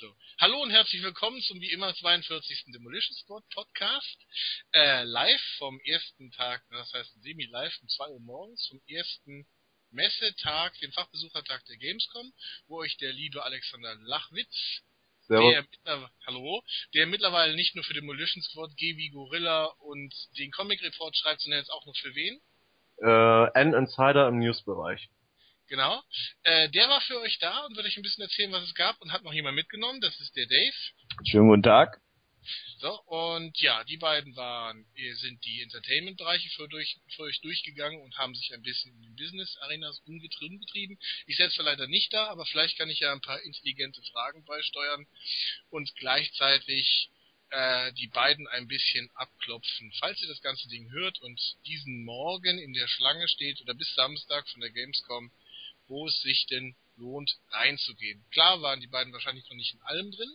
So. Hallo und herzlich willkommen zum wie immer 42. Demolition Squad Podcast. Äh, live vom ersten Tag, das heißt semi-live um 2 Uhr morgens, zum ersten Messetag, den Fachbesuchertag der Gamescom, wo euch der liebe Alexander Lachwitz, der, hallo, der mittlerweile nicht nur für Demolition Squad, GW Gorilla und den Comic Report schreibt, sondern jetzt auch noch für wen? Äh, N-Insider im Newsbereich. Genau. Äh, der war für euch da und wird euch ein bisschen erzählen, was es gab und hat noch jemand mitgenommen. Das ist der Dave. Schönen guten Tag. So, und ja, die beiden waren, sind die Entertainment-Bereiche für, durch, für euch durchgegangen und haben sich ein bisschen in den Business-Arenas umgetrieben. Ich selbst war leider nicht da, aber vielleicht kann ich ja ein paar intelligente Fragen beisteuern und gleichzeitig äh, die beiden ein bisschen abklopfen. Falls ihr das ganze Ding hört und diesen Morgen in der Schlange steht oder bis Samstag von der Gamescom, wo es sich denn lohnt, reinzugehen. Klar waren die beiden wahrscheinlich noch nicht in allem drin,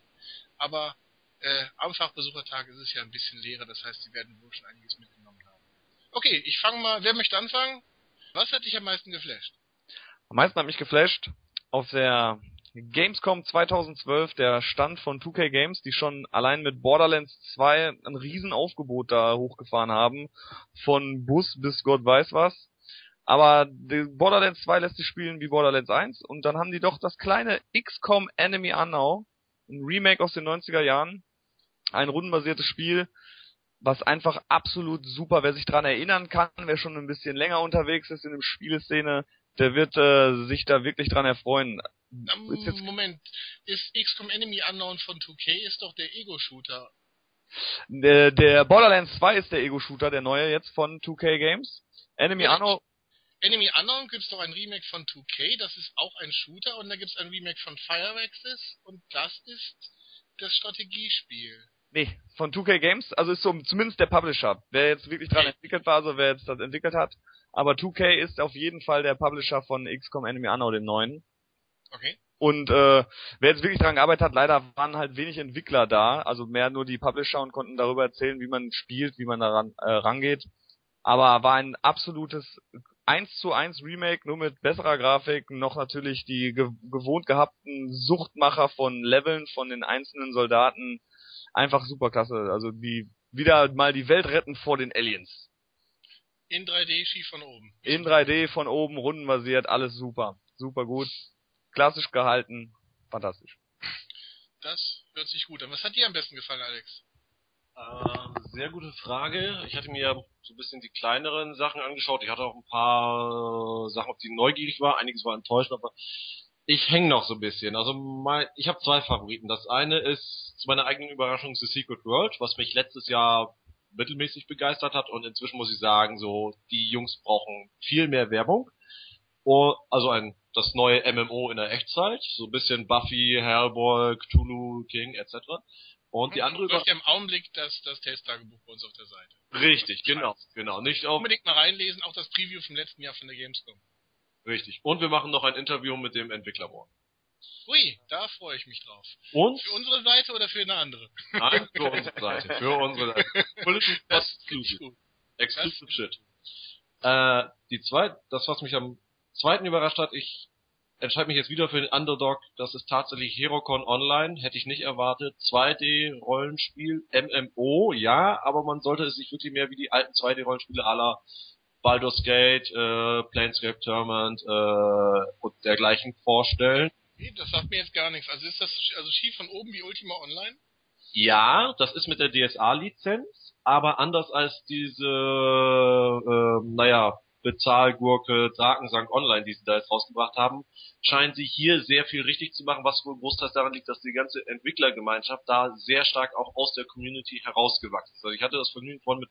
aber äh, am Fachbesuchertag ist es ja ein bisschen leerer, das heißt, sie werden wohl schon einiges mitgenommen haben. Okay, ich fange mal, wer möchte anfangen? Was hat dich am meisten geflasht? Am meisten hat mich geflasht auf der Gamescom 2012, der Stand von 2K Games, die schon allein mit Borderlands 2 ein Riesenaufgebot da hochgefahren haben, von Bus bis Gott weiß was. Aber Borderlands 2 lässt sich spielen wie Borderlands 1 und dann haben die doch das kleine XCOM Enemy Unknown, ein Remake aus den 90er Jahren, ein rundenbasiertes Spiel, was einfach absolut super, wer sich dran erinnern kann, wer schon ein bisschen länger unterwegs ist in der Spieleszene, der wird äh, sich da wirklich dran erfreuen. Ist Moment, ist XCOM Enemy Unknown von 2K ist doch der Ego-Shooter. Der, der Borderlands 2 ist der Ego-Shooter, der neue jetzt von 2K Games. Enemy Unknown Enemy Unknown gibt's doch ein Remake von 2K, das ist auch ein Shooter und da gibt's ein Remake von Fireaxis und das ist das Strategiespiel. Nee, von 2K Games, also ist so zumindest der Publisher. Wer jetzt wirklich dran entwickelt war, also wer jetzt das entwickelt hat. Aber 2K ist auf jeden Fall der Publisher von XCOM Enemy Unknown, dem neuen. Okay. Und äh, wer jetzt wirklich dran gearbeitet hat, leider waren halt wenig Entwickler da, also mehr nur die Publisher und konnten darüber erzählen, wie man spielt, wie man daran äh, rangeht. Aber war ein absolutes 1 zu 1 Remake, nur mit besserer Grafik, noch natürlich die ge gewohnt gehabten Suchtmacher von Leveln von den einzelnen Soldaten. Einfach super klasse. Also die wieder mal die Welt retten vor den Aliens. In 3D schief von oben. In 3D von oben, rundenbasiert, alles super. Super gut. Klassisch gehalten. Fantastisch. Das hört sich gut an. Was hat dir am besten gefallen, Alex? Äh, sehr gute Frage. Ich hatte mir so ein bisschen die kleineren Sachen angeschaut. Ich hatte auch ein paar Sachen, auf die neugierig war. Einiges war enttäuscht, aber ich hänge noch so ein bisschen. Also mein, ich habe zwei Favoriten. Das eine ist zu meiner eigenen Überraschung The Secret World, was mich letztes Jahr mittelmäßig begeistert hat und inzwischen muss ich sagen, so die Jungs brauchen viel mehr Werbung. Oh, also ein das neue MMO in der Echtzeit, so ein bisschen Buffy, Hellboy, Cthulhu King etc. Und die andere über... im Augenblick das, das Testtagebuch bei uns auf der Seite. Richtig, genau, genau. Nicht auf... Unbedingt mal reinlesen, auch das Preview vom letzten Jahr von der Gamescom. Richtig. Und wir machen noch ein Interview mit dem Entwickler morgen. Ui, da freue ich mich drauf. Und? Für unsere Seite oder für eine andere? Nein, für unsere Seite. Für unsere Seite. Das Exclusive. Exclusive Shit. Äh, die zweite, das was mich am zweiten überrascht hat, ich entscheide mich jetzt wieder für den Underdog. Das ist tatsächlich Herocon Online. Hätte ich nicht erwartet. 2D-Rollenspiel, MMO, ja, aber man sollte es sich wirklich mehr wie die alten 2D-Rollenspiele aller Baldur's Gate, äh, Planescape Tournament äh, und dergleichen vorstellen. Das sagt mir jetzt gar nichts. Also ist das also schief von oben wie Ultima Online? Ja, das ist mit der DSA-Lizenz, aber anders als diese, äh, naja, Bezahlgurke Drakensang Online, die sie da jetzt rausgebracht haben, scheinen sie hier sehr viel richtig zu machen, was wohl großteils daran liegt, dass die ganze Entwicklergemeinschaft da sehr stark auch aus der Community herausgewachsen ist. Also ich hatte das Vergnügen von mit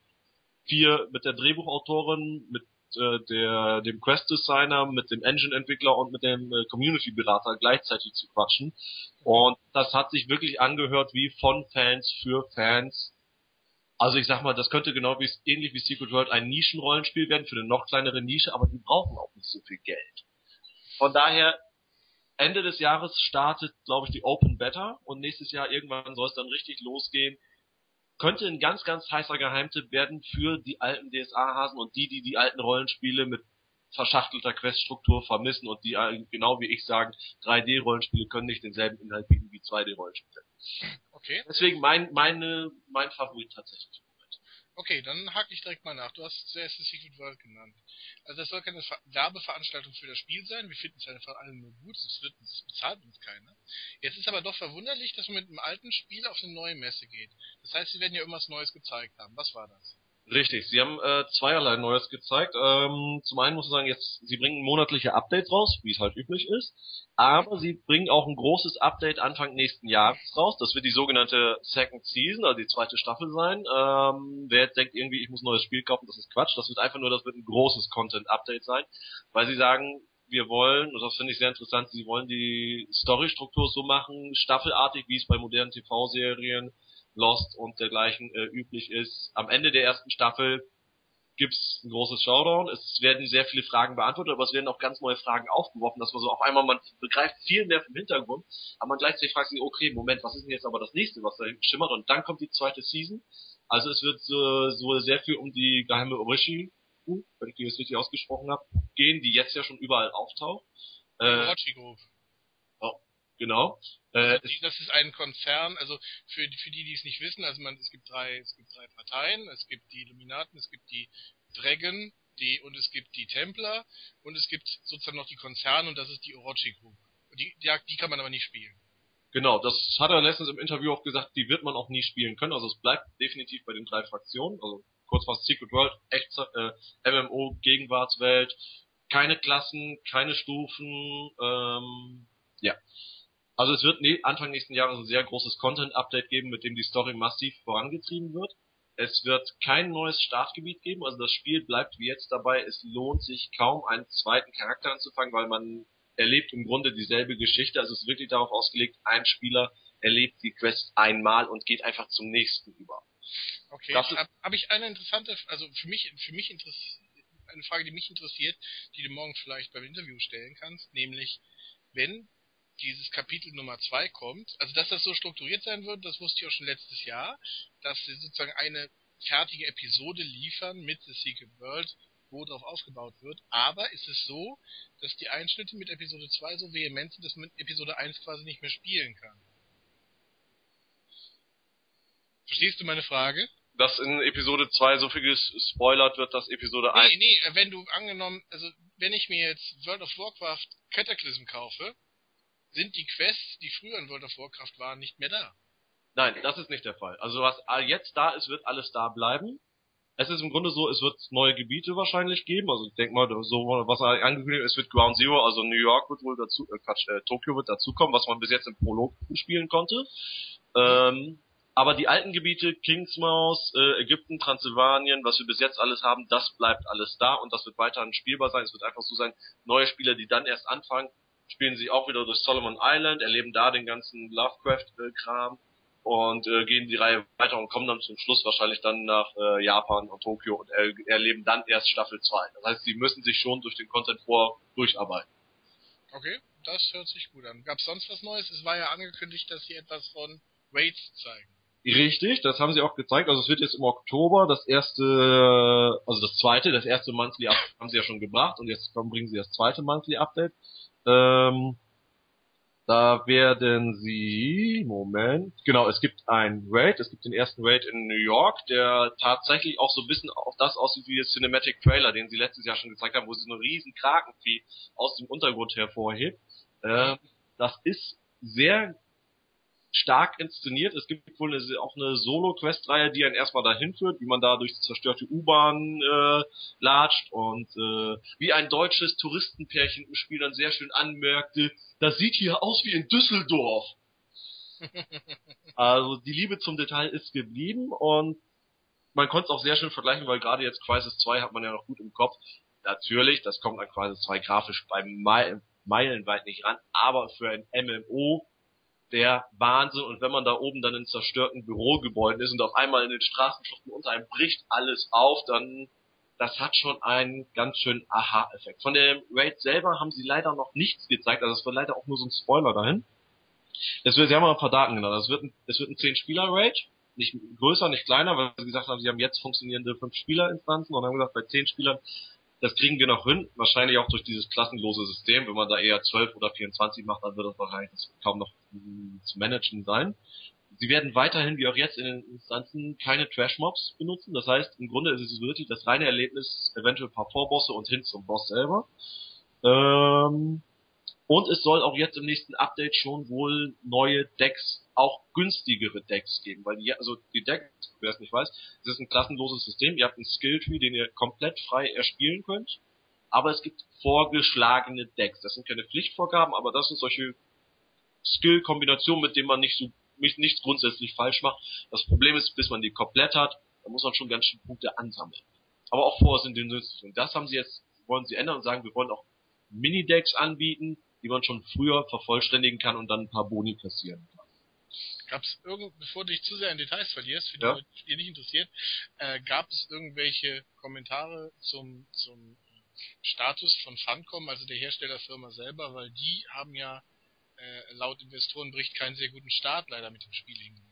vier, mit der Drehbuchautorin, mit äh, der, dem Quest-Designer, mit dem Engine-Entwickler und mit dem äh, Community-Berater gleichzeitig zu quatschen. Und das hat sich wirklich angehört wie von Fans für Fans also ich sag mal, das könnte genau wie ähnlich wie Secret World ein Nischenrollenspiel werden für eine noch kleinere Nische, aber die brauchen auch nicht so viel Geld. Von daher Ende des Jahres startet, glaube ich, die Open Beta und nächstes Jahr irgendwann soll es dann richtig losgehen. Könnte ein ganz, ganz heißer Geheimtipp werden für die alten DSA-Hasen und die, die die alten Rollenspiele mit verschachtelter Queststruktur vermissen und die äh, genau wie ich sagen, 3D-Rollenspiele können nicht denselben Inhalt bieten wie 2D-Rollenspiele. Okay. Deswegen mein, meine, mein Favorit tatsächlich. Okay, dann hake ich direkt mal nach. Du hast zuerst das Secret World genannt. Also das soll keine Ver Werbeveranstaltung für das Spiel sein. Wir finden es einfach alle nur gut. Es wird, es bezahlt uns keiner. Jetzt ist aber doch verwunderlich, dass man mit einem alten Spiel auf eine neue Messe geht. Das heißt, sie werden ja irgendwas Neues gezeigt haben. Was war das? Richtig, sie haben äh, zweierlei Neues gezeigt. Ähm, zum einen muss ich sagen, jetzt sie bringen monatliche Updates raus, wie es halt üblich ist, aber sie bringen auch ein großes Update Anfang nächsten Jahres raus. Das wird die sogenannte Second Season, also die zweite Staffel sein. Ähm, wer jetzt denkt irgendwie, ich muss ein neues Spiel kaufen, das ist Quatsch. Das wird einfach nur, das wird ein großes Content-Update sein, weil sie sagen, wir wollen, und das finde ich sehr interessant, sie wollen die Storystruktur so machen, staffelartig, wie es bei modernen TV-Serien Lost und dergleichen äh, üblich ist. Am Ende der ersten Staffel gibt's ein großes Showdown. Es werden sehr viele Fragen beantwortet, aber es werden auch ganz neue Fragen aufgeworfen, dass man so auf einmal, man begreift viel mehr vom Hintergrund, aber man gleichzeitig fragt sich, okay, Moment, was ist denn jetzt aber das nächste, was da schimmert? Und dann kommt die zweite Season. Also es wird so, so sehr viel um die geheime Orishi, wenn ich die jetzt richtig ausgesprochen habe, gehen, die jetzt ja schon überall auftaucht. Äh. Genau. Äh, das ist ein Konzern, also für, für die, die es nicht wissen, also man, es gibt drei, es gibt drei Parteien, es gibt die Illuminaten, es gibt die Dragon, die, und es gibt die Templer, und es gibt sozusagen noch die Konzerne, und das ist die Orochi Group. Die, die, die kann man aber nicht spielen. Genau, das hat er letztens im Interview auch gesagt, die wird man auch nie spielen können, also es bleibt definitiv bei den drei Fraktionen, also kurz was Secret World, echt, äh, MMO, Gegenwartswelt, keine Klassen, keine Stufen, ähm, ja. Also es wird Anfang nächsten Jahres ein sehr großes Content-Update geben, mit dem die Story massiv vorangetrieben wird. Es wird kein neues Startgebiet geben, also das Spiel bleibt wie jetzt dabei. Es lohnt sich kaum, einen zweiten Charakter anzufangen, weil man erlebt im Grunde dieselbe Geschichte. Also es ist wirklich darauf ausgelegt, ein Spieler erlebt die Quest einmal und geht einfach zum nächsten über. Okay, habe hab ich eine interessante, also für mich, für mich eine Frage, die mich interessiert, die du morgen vielleicht beim Interview stellen kannst, nämlich wenn dieses Kapitel Nummer 2 kommt, also dass das so strukturiert sein wird, das wusste ich auch schon letztes Jahr, dass sie sozusagen eine fertige Episode liefern mit The Secret World, wo darauf aufgebaut wird. Aber ist es so, dass die Einschnitte mit Episode 2 so vehement sind, dass man Episode 1 quasi nicht mehr spielen kann? Verstehst du meine Frage? Dass in Episode 2 so viel gespoilert wird, dass Episode 1... Nee, nee, wenn du angenommen, also wenn ich mir jetzt World of Warcraft Cataclysm kaufe, sind die Quests, die früher in World of Warcraft waren, nicht mehr da. Nein, das ist nicht der Fall. Also was jetzt da ist, wird alles da bleiben. Es ist im Grunde so, es wird neue Gebiete wahrscheinlich geben. Also ich denke mal, so was angekündigt ist, wird Ground Zero, also New York wird wohl dazu, äh, Quatsch, äh, Tokio wird dazukommen, was man bis jetzt im Prolog spielen konnte. Ähm, aber die alten Gebiete, Kingsmouse, äh, Ägypten, Transsilvanien, was wir bis jetzt alles haben, das bleibt alles da und das wird weiterhin spielbar sein. Es wird einfach so sein, neue Spieler, die dann erst anfangen, spielen sie auch wieder durch Solomon Island, erleben da den ganzen Lovecraft-Kram und äh, gehen die Reihe weiter und kommen dann zum Schluss wahrscheinlich dann nach äh, Japan und Tokio und er erleben dann erst Staffel 2. Das heißt, sie müssen sich schon durch den Content vor durcharbeiten. Okay, das hört sich gut an. Gab es sonst was Neues? Es war ja angekündigt, dass sie etwas von Raids zeigen. Richtig, das haben sie auch gezeigt. Also es wird jetzt im Oktober das erste, also das zweite, das erste Monthly Update haben sie ja schon gebracht und jetzt bringen sie das zweite Monthly Update. Ähm, da werden sie, Moment, genau, es gibt ein Raid, es gibt den ersten Raid in New York, der tatsächlich auch so ein bisschen auf das aussieht wie der Cinematic Trailer, den sie letztes Jahr schon gezeigt haben, wo sie so einen riesen Krakenvieh aus dem Untergrund hervorhebt. Ähm, das ist sehr stark inszeniert. Es gibt wohl eine, auch eine Solo-Quest-Reihe, die einen erstmal dahin führt, wie man da durch zerstörte U-Bahn äh, latscht und äh, wie ein deutsches Touristenpärchen im Spiel dann sehr schön anmerkte, das sieht hier aus wie in Düsseldorf. also die Liebe zum Detail ist geblieben und man konnte es auch sehr schön vergleichen, weil gerade jetzt Crisis 2 hat man ja noch gut im Kopf. Natürlich, das kommt an Crisis 2 grafisch bei Meilenweit nicht ran, aber für ein MMO der Wahnsinn. Und wenn man da oben dann in zerstörten Bürogebäuden ist und auf einmal in den Straßenschluchten unter einem bricht alles auf, dann das hat schon einen ganz schönen Aha-Effekt. Von dem Raid selber haben sie leider noch nichts gezeigt, also es war leider auch nur so ein Spoiler dahin. Das wird, sie haben mal ein paar Daten genannt. Es wird ein, es wird ein 10-Spieler-Raid, nicht größer, nicht kleiner, weil sie gesagt haben, sie haben jetzt funktionierende 5-Spieler-Instanzen und haben gesagt, bei 10 Spielern Das kriegen wir noch hin, wahrscheinlich auch durch dieses klassenlose System. Wenn man da eher 12 oder 24 macht, dann wird das wahrscheinlich kaum noch zu managen sein. Sie werden weiterhin, wie auch jetzt in den Instanzen, keine Trash-Mobs benutzen. Das heißt, im Grunde ist es wirklich das reine Erlebnis, eventuell ein paar Vorbosse und hin zum Boss selber. Ähm, und es soll auch jetzt im nächsten Update schon wohl neue Decks, auch günstigere Decks geben, weil die, also die Decks, wer es nicht weiß, das ist ein klassenloses System. Ihr habt einen Skill-Tree, den ihr komplett frei erspielen könnt. Aber es gibt vorgeschlagene Decks. Das sind keine Pflichtvorgaben, aber das sind solche Skill-Kombinationen, mit denen man nicht so, nicht, nichts grundsätzlich falsch macht. Das Problem ist, bis man die komplett hat, da muss man schon ganz schön Punkte ansammeln. Aber auch vorher sind die nützlich. Und das haben sie jetzt, wollen sie ändern und sagen, wir wollen auch Mini-Decks anbieten, die man schon früher vervollständigen kann und dann ein paar Boni kassieren kann. Gab es irgend, bevor du dich zu sehr in Details verlierst, für die Ja. Leute, die nicht interessiert, äh, gab es irgendwelche Kommentare zum, zum Status von Funcom, also der Herstellerfirma selber, weil die haben ja äh, laut Investorenbericht keinen sehr guten Start leider mit dem Spiel hingelegt.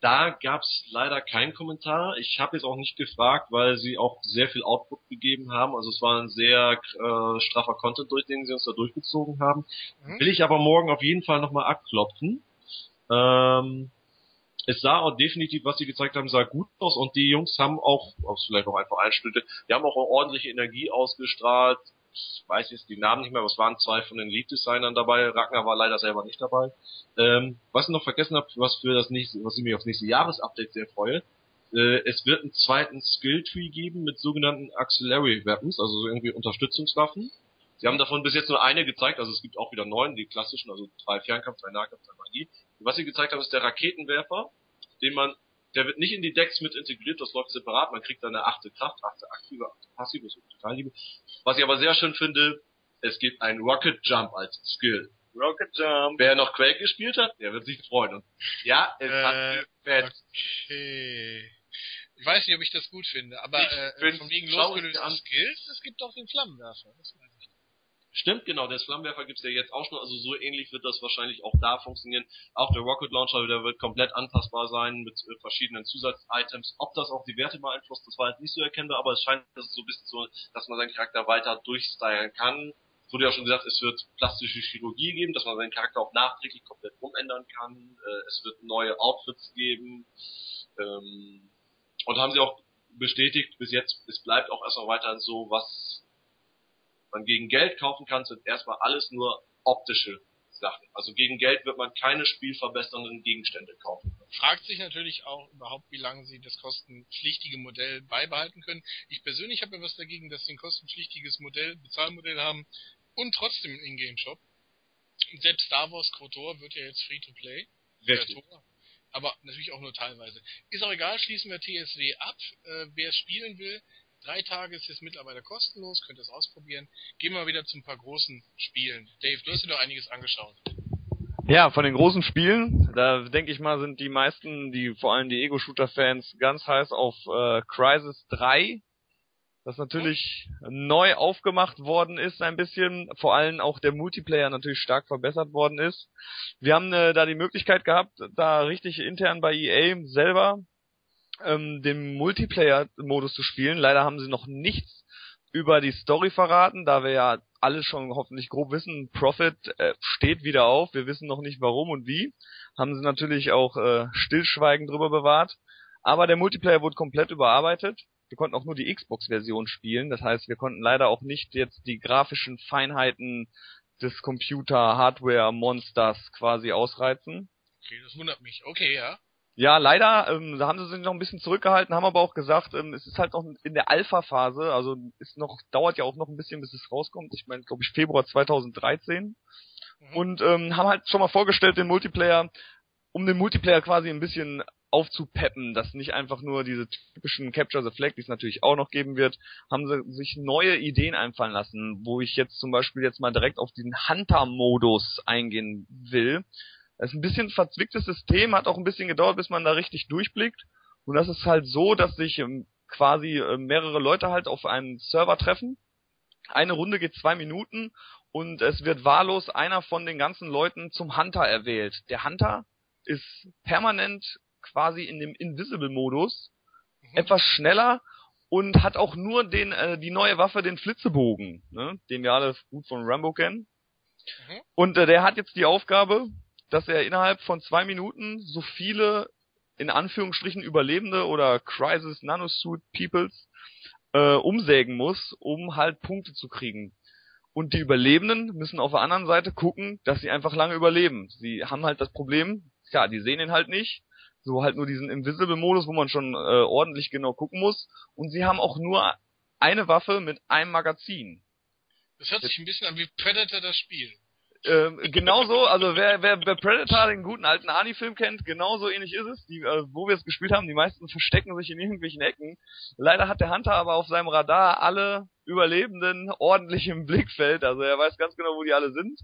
Da gab's leider keinen Kommentar. Ich habe jetzt auch nicht gefragt, weil sie auch sehr viel Output gegeben haben. Also es war ein sehr äh, straffer Content, durch den sie uns da durchgezogen haben. Mhm. Will ich aber morgen auf jeden Fall nochmal abklopfen. Ähm, es sah auch definitiv, was sie gezeigt haben, sah gut aus und die Jungs haben auch, aus vielleicht auch einfach Einschnitte, die haben auch ordentliche Energie ausgestrahlt. Ich weiß jetzt die Namen nicht mehr, aber es waren zwei von den Lead-Designern dabei. Ragnar war leider selber nicht dabei. Ähm, was ich noch vergessen habe, was für das nächste, was ich mich aufs nächste Jahresupdate sehr freue, äh, es wird einen zweiten Skill-Tree geben mit sogenannten Auxiliary Weapons, also so irgendwie Unterstützungswaffen. Sie haben davon bis jetzt nur eine gezeigt, also es gibt auch wieder neun, die klassischen, also drei Fernkampf, zwei Nahkampf, zwei Magie. Was sie gezeigt haben, ist der Raketenwerfer, den man, der wird nicht in die Decks mit integriert, das läuft separat, man kriegt dann eine achte Kraft, achte aktive, achte passive, so total liebe. Was ich aber sehr schön finde, es gibt einen Rocket Jump als Skill. Rocket Jump. Wer noch Quake gespielt hat, der wird sich freuen. Und ja, es Äh, hat gefetzt. Okay. Ich weiß nicht, ob ich das gut finde, aber Ich äh, von wegen traurig losgelöste an- Skills, es gibt auch den Flammenwerfer. Das ich. Stimmt, genau, der Flammenwerfer gibt's ja jetzt auch schon, also so ähnlich wird das wahrscheinlich auch da funktionieren. Auch der Rocket Launcher, der wird komplett anpassbar sein mit äh, verschiedenen Zusatz-Items. Ob das auch die Werte beeinflusst, das war jetzt nicht so erkennbar, aber es scheint, dass es so ein bisschen so, dass man seinen Charakter weiter durchstylen kann. Es wurde ja schon gesagt, es wird plastische Chirurgie geben, dass man seinen Charakter auch nachträglich komplett umändern kann. Äh, es wird neue Outfits geben. Ähm, und haben sie auch bestätigt, bis jetzt, es bleibt auch erstmal weiterhin so, was man gegen Geld kaufen kann, sind erstmal alles nur optische Sachen. Also gegen Geld wird man keine spielverbessernden Gegenstände kaufen. Fragt sich natürlich auch überhaupt, wie lange sie das kostenpflichtige Modell beibehalten können. Ich persönlich habe ja was dagegen, dass sie ein kostenpflichtiges Modell, Bezahlmodell haben und trotzdem einen Ingame-Shop. Selbst Star Wars KOTOR wird ja jetzt Free-to-Play. Aber natürlich auch nur teilweise. Ist auch egal, schließen wir TSW ab. Äh, wer es spielen will, drei Tage ist jetzt mittlerweile kostenlos, könnt ihr es ausprobieren. Gehen wir wieder zu ein paar großen Spielen. Dave, du hast dir doch einiges angeschaut. Ja, von den großen Spielen, da denke ich mal, sind die meisten, die vor allem die Ego-Shooter-Fans ganz heiß auf äh, Crysis 3, das natürlich neu aufgemacht worden ist ein bisschen, vor allem auch der Multiplayer natürlich stark verbessert worden ist. Wir haben äh, da die Möglichkeit gehabt, da richtig intern bei EA selber ähm, den Multiplayer-Modus zu spielen. Leider haben sie noch nichts über die Story verraten, da wir ja alle schon hoffentlich grob wissen, Profit äh, steht wieder auf, wir wissen noch nicht warum und wie. Haben sie natürlich auch äh, stillschweigend drüber bewahrt. Aber der Multiplayer wurde komplett überarbeitet. Wir konnten auch nur die Xbox-Version spielen, das heißt, wir konnten leider auch nicht jetzt die grafischen Feinheiten des Computer-Hardware-Monsters quasi ausreizen. Okay, das wundert mich. Okay, ja. Ja, leider, ähm, da haben sie sich noch ein bisschen zurückgehalten, haben aber auch gesagt, ähm, es ist halt noch in der Alpha-Phase, also ist noch, dauert ja auch noch ein bisschen, bis es rauskommt. Ich meine, glaube ich, Februar 2013. Mhm. Und ähm, haben halt schon mal vorgestellt, den Multiplayer, um den Multiplayer quasi ein bisschen aufzupeppen, dass nicht einfach nur diese typischen Capture the Flag, die es natürlich auch noch geben wird, haben sie sich neue Ideen einfallen lassen, wo ich jetzt zum Beispiel jetzt mal direkt auf diesen Hunter-Modus eingehen will. Das ist ein bisschen ein verzwicktes System, hat auch ein bisschen gedauert, bis man da richtig durchblickt. Und das ist halt so, dass sich ähm, quasi äh, mehrere Leute halt auf einem Server treffen. Eine Runde geht zwei Minuten und es wird wahllos einer von den ganzen Leuten zum Hunter erwählt. Der Hunter ist permanent quasi in dem Invisible-Modus, Mhm. etwas schneller und hat auch nur den äh, die neue Waffe, den Flitzebogen, ne, den wir alle gut von Rambo kennen. Mhm. Und äh, der hat jetzt die Aufgabe, dass er innerhalb von zwei Minuten so viele in Anführungsstrichen Überlebende oder Crisis Nanosuit Peoples äh, umsägen muss, um halt Punkte zu kriegen. Und die Überlebenden müssen auf der anderen Seite gucken, dass sie einfach lange überleben. Sie haben halt das Problem, ja, die sehen ihn halt nicht. So halt nur diesen Invisible-Modus, wo man schon äh, ordentlich genau gucken muss. Und sie haben auch nur eine Waffe mit einem Magazin. Das hört sich ein bisschen an wie Predator das Spiel. Ähm, genauso, also wer, wer, wer Predator, den guten alten Arnie-Film kennt, genauso ähnlich ist es. Die, äh, wo wir es gespielt haben, die meisten verstecken sich in irgendwelchen Ecken. Leider hat der Hunter aber auf seinem Radar alle Überlebenden ordentlich im Blickfeld. Also er weiß ganz genau, wo die alle sind.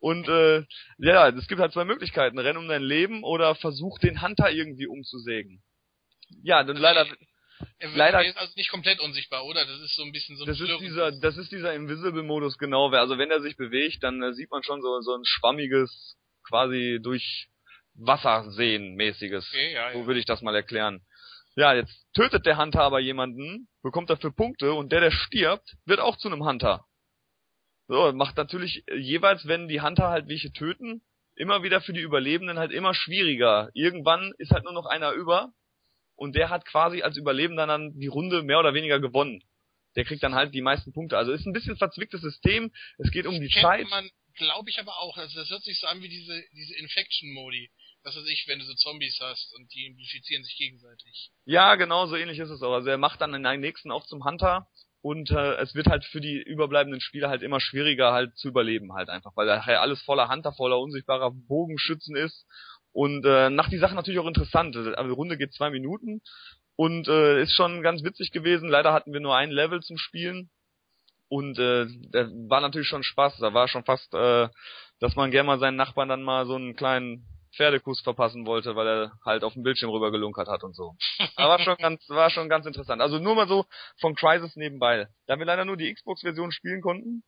Und äh, ja, es gibt halt zwei Möglichkeiten. Renn um dein Leben oder versuch den Hunter irgendwie umzusägen. Ja, dann leider Er, wird, Leider- er ist also nicht komplett unsichtbar, oder? Das ist so ein bisschen so ein das ist Verwirrung. dieser, das ist dieser Invisible-Modus, genau. Also wenn er sich bewegt, dann äh, sieht man schon so, so ein schwammiges, quasi durch Wasser sehen mäßiges. Okay, ja, So ja. würde ich das mal erklären. Ja, jetzt tötet der Hunter aber jemanden, bekommt dafür Punkte und der, der stirbt, wird auch zu einem Hunter. So, macht natürlich äh, jeweils, wenn die Hunter halt welche töten, immer wieder für die Überlebenden halt immer schwieriger. Irgendwann ist halt nur noch einer über und der hat quasi als Überlebender dann die Runde mehr oder weniger gewonnen. Der kriegt dann halt die meisten Punkte. Also ist ein bisschen verzwicktes System. Es geht um die Kennt Zeit. man, glaube ich, aber auch. Also das hört sich so an wie diese, diese Infection-Modi. Was weiß ich, wenn du so Zombies hast und die infizieren sich gegenseitig. Ja, genau, so ähnlich ist es auch. Also er macht dann den nächsten auch zum Hunter und äh, es wird halt für die überbleibenden Spieler halt immer schwieriger halt zu überleben halt einfach, weil nachher alles voller Hunter, voller unsichtbarer Bogenschützen ist und äh, macht die Sache natürlich auch interessant. Also die Runde geht zwei Minuten und äh, ist schon ganz witzig gewesen. Leider hatten wir nur ein Level zum Spielen und äh, da war natürlich schon Spaß. Da war schon fast, äh, dass man gerne mal seinen Nachbarn dann mal so einen kleinen Pferdekuss verpassen wollte, weil er halt auf dem Bildschirm rüber gelunkert hat und so. Aber war schon ganz, war schon ganz interessant. Also nur mal so von Crisis nebenbei. Da wir leider nur die Xbox-Version spielen konnten,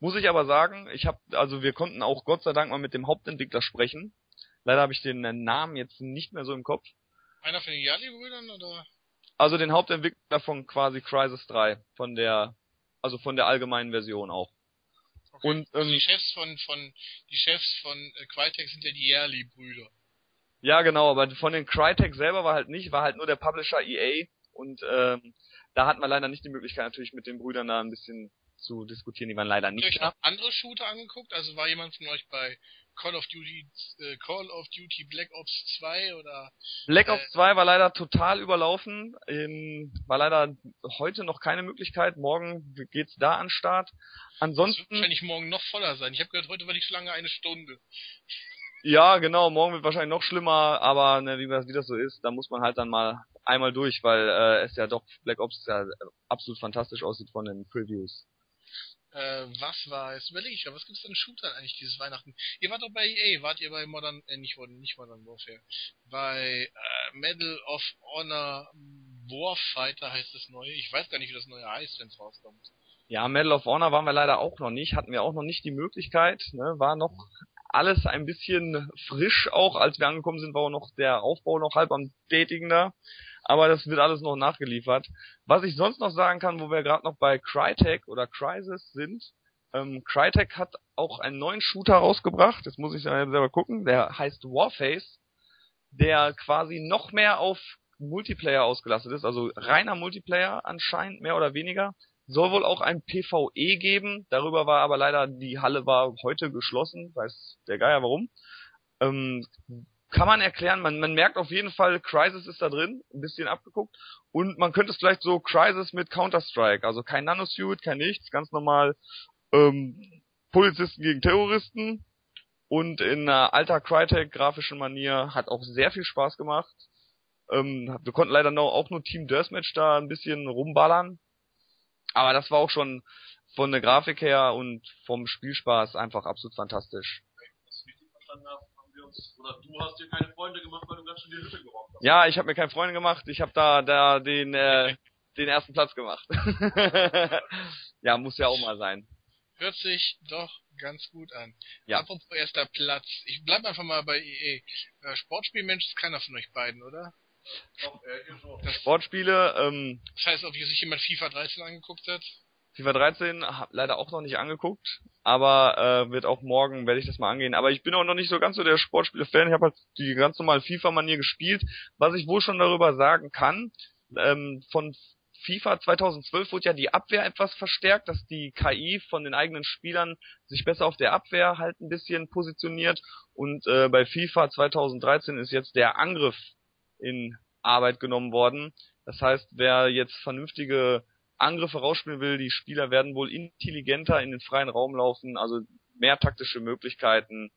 muss ich aber sagen, ich habe, also wir konnten auch Gott sei Dank mal mit dem Hauptentwickler sprechen. Leider habe ich den äh, Namen jetzt nicht mehr so im Kopf. Einer von den Yali-Brüdern oder? Also den Hauptentwickler von quasi Crisis 3, von der, also von der allgemeinen Version auch. Okay. Und, also ähm, die Chefs von, von, die Chefs von äh, Crytek sind ja die Yali-Brüder. Ja, genau, aber von den Crytek selber war halt nicht, war halt nur der Publisher EA und ähm, da hatten wir leider nicht die Möglichkeit natürlich mit den Brüdern da ein bisschen zu diskutieren, die waren leider Habt ihr nicht euch noch andere Shooter angeguckt? Also war jemand von euch bei Call of Duty, äh, Call of Duty Black Ops 2 oder? Black äh, Ops 2 war leider total überlaufen, ähm, war leider heute noch keine Möglichkeit, morgen geht's da an Start. Das wird Ansonsten, wahrscheinlich morgen noch voller sein. Ich habe gehört, heute war die Schlange eine Stunde. ja genau, morgen wird wahrscheinlich noch schlimmer, aber ne, wie, das- wie das so ist, da muss man halt dann mal einmal durch, weil äh, es ja doch Black Ops ja absolut fantastisch aussieht von den Previews. Äh, was war es? Überlege ich gerade, was gibt's denn an Shootern eigentlich dieses Weihnachten? Ihr wart doch bei EA, wart ihr bei Modern, äh, nicht nicht Modern Warfare, bei äh, Medal of Honor Warfighter heißt das neue. Ich weiß gar nicht, wie das neue heißt, wenn es rauskommt. Ja, Medal of Honor waren wir leider auch noch nicht, hatten wir auch noch nicht die Möglichkeit, ne, war noch alles ein bisschen frisch auch, als wir angekommen sind, war auch noch der Aufbau noch halb am tätigen da, aber das wird alles noch nachgeliefert. Was ich sonst noch sagen kann, wo wir gerade noch bei Crytek oder Crysis sind, ähm, Crytek hat auch einen neuen Shooter rausgebracht, jetzt muss ich selber gucken, der heißt Warface, der quasi noch mehr auf Multiplayer ausgelastet ist, also reiner Multiplayer anscheinend, mehr oder weniger. Soll wohl auch ein PvE geben. Darüber war aber leider, die Halle war heute geschlossen. Weiß der Geier warum. Ähm, kann man erklären, man, man merkt auf jeden Fall, Crisis ist da drin, ein bisschen abgeguckt. Und man könnte es vielleicht so Crisis mit Counter-Strike. Also kein Nanosuit, kein nichts, ganz normal ähm, Polizisten gegen Terroristen. Und in einer alter Crytek-grafischen Manier hat auch sehr viel Spaß gemacht. Ähm, wir konnten leider noch, auch nur Team Deathmatch da ein bisschen rumballern. Aber das war auch schon von der Grafik her und vom Spielspaß einfach absolut fantastisch. Was ich richtig verstanden habe, haben wir uns, oder du hast dir keine Freunde gemacht, weil du ganz schön die Hütte gerockt hast. Ja, ich habe mir keine Freunde gemacht. Ich habe da da den äh, den ersten Platz gemacht. ja, muss ja auch mal sein. Hört sich doch ganz gut an. Ja. Apropos erster Platz. Ich bleib einfach mal bei EA. Äh, Sportspielmensch ist keiner von euch beiden, oder? Sportspiele, ähm, Das heißt, ob sich jemand FIFA 13 angeguckt hat? FIFA 13 hab leider auch noch nicht angeguckt, aber äh, wird auch morgen werde ich das mal angehen. Aber ich bin auch noch nicht so ganz so der Sportspiele-Fan. Ich habe halt die ganz normale FIFA-Manier gespielt. Was ich wohl schon darüber sagen kann, ähm, von FIFA 2012 wurde ja die Abwehr etwas verstärkt, dass die KI von den eigenen Spielern sich besser auf der Abwehr halt ein bisschen positioniert und äh, bei FIFA 2013 ist jetzt der Angriff in Arbeit genommen worden. Das heißt, wer jetzt vernünftige Angriffe rausspielen will, die Spieler werden wohl intelligenter in den freien Raum laufen, also mehr taktische Möglichkeiten.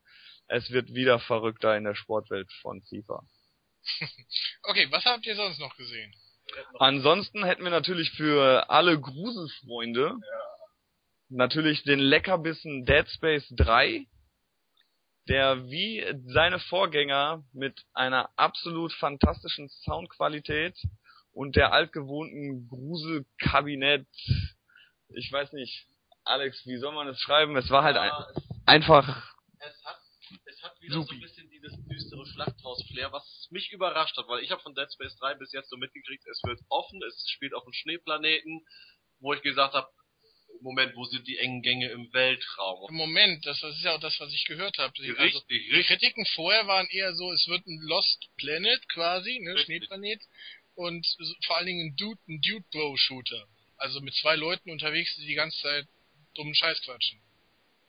Es wird wieder verrückter in der Sportwelt von FIFA. Okay, was habt ihr sonst noch gesehen? Ansonsten hätten wir natürlich für alle Gruselfreunde natürlich den Leckerbissen Dead Space 3, der wie seine Vorgänger mit einer absolut fantastischen Soundqualität und der altgewohnten Gruselkabinett, ich weiß nicht, Alex, wie soll man es schreiben? Es war halt ein, einfach es hat, es hat wieder so Supi. ein bisschen dieses düstere Schlachthaus-Flair, was mich überrascht hat, weil ich habe von Dead Space 3 bis jetzt so mitgekriegt, es wird offen, es spielt auf einem Schneeplaneten, wo ich gesagt habe, Moment, wo sind die engen Gänge im Weltraum? Im Moment, das, das ist ja auch das, was ich gehört habe. Richtig, Also, die richtig. Kritiken vorher waren eher so, es wird ein Lost Planet quasi, ne, Richtig. Schneeplanet und vor allen Dingen ein Dude, ein Dude Bro Shooter. Also mit zwei Leuten unterwegs, die die ganze Zeit dummen Scheiß quatschen.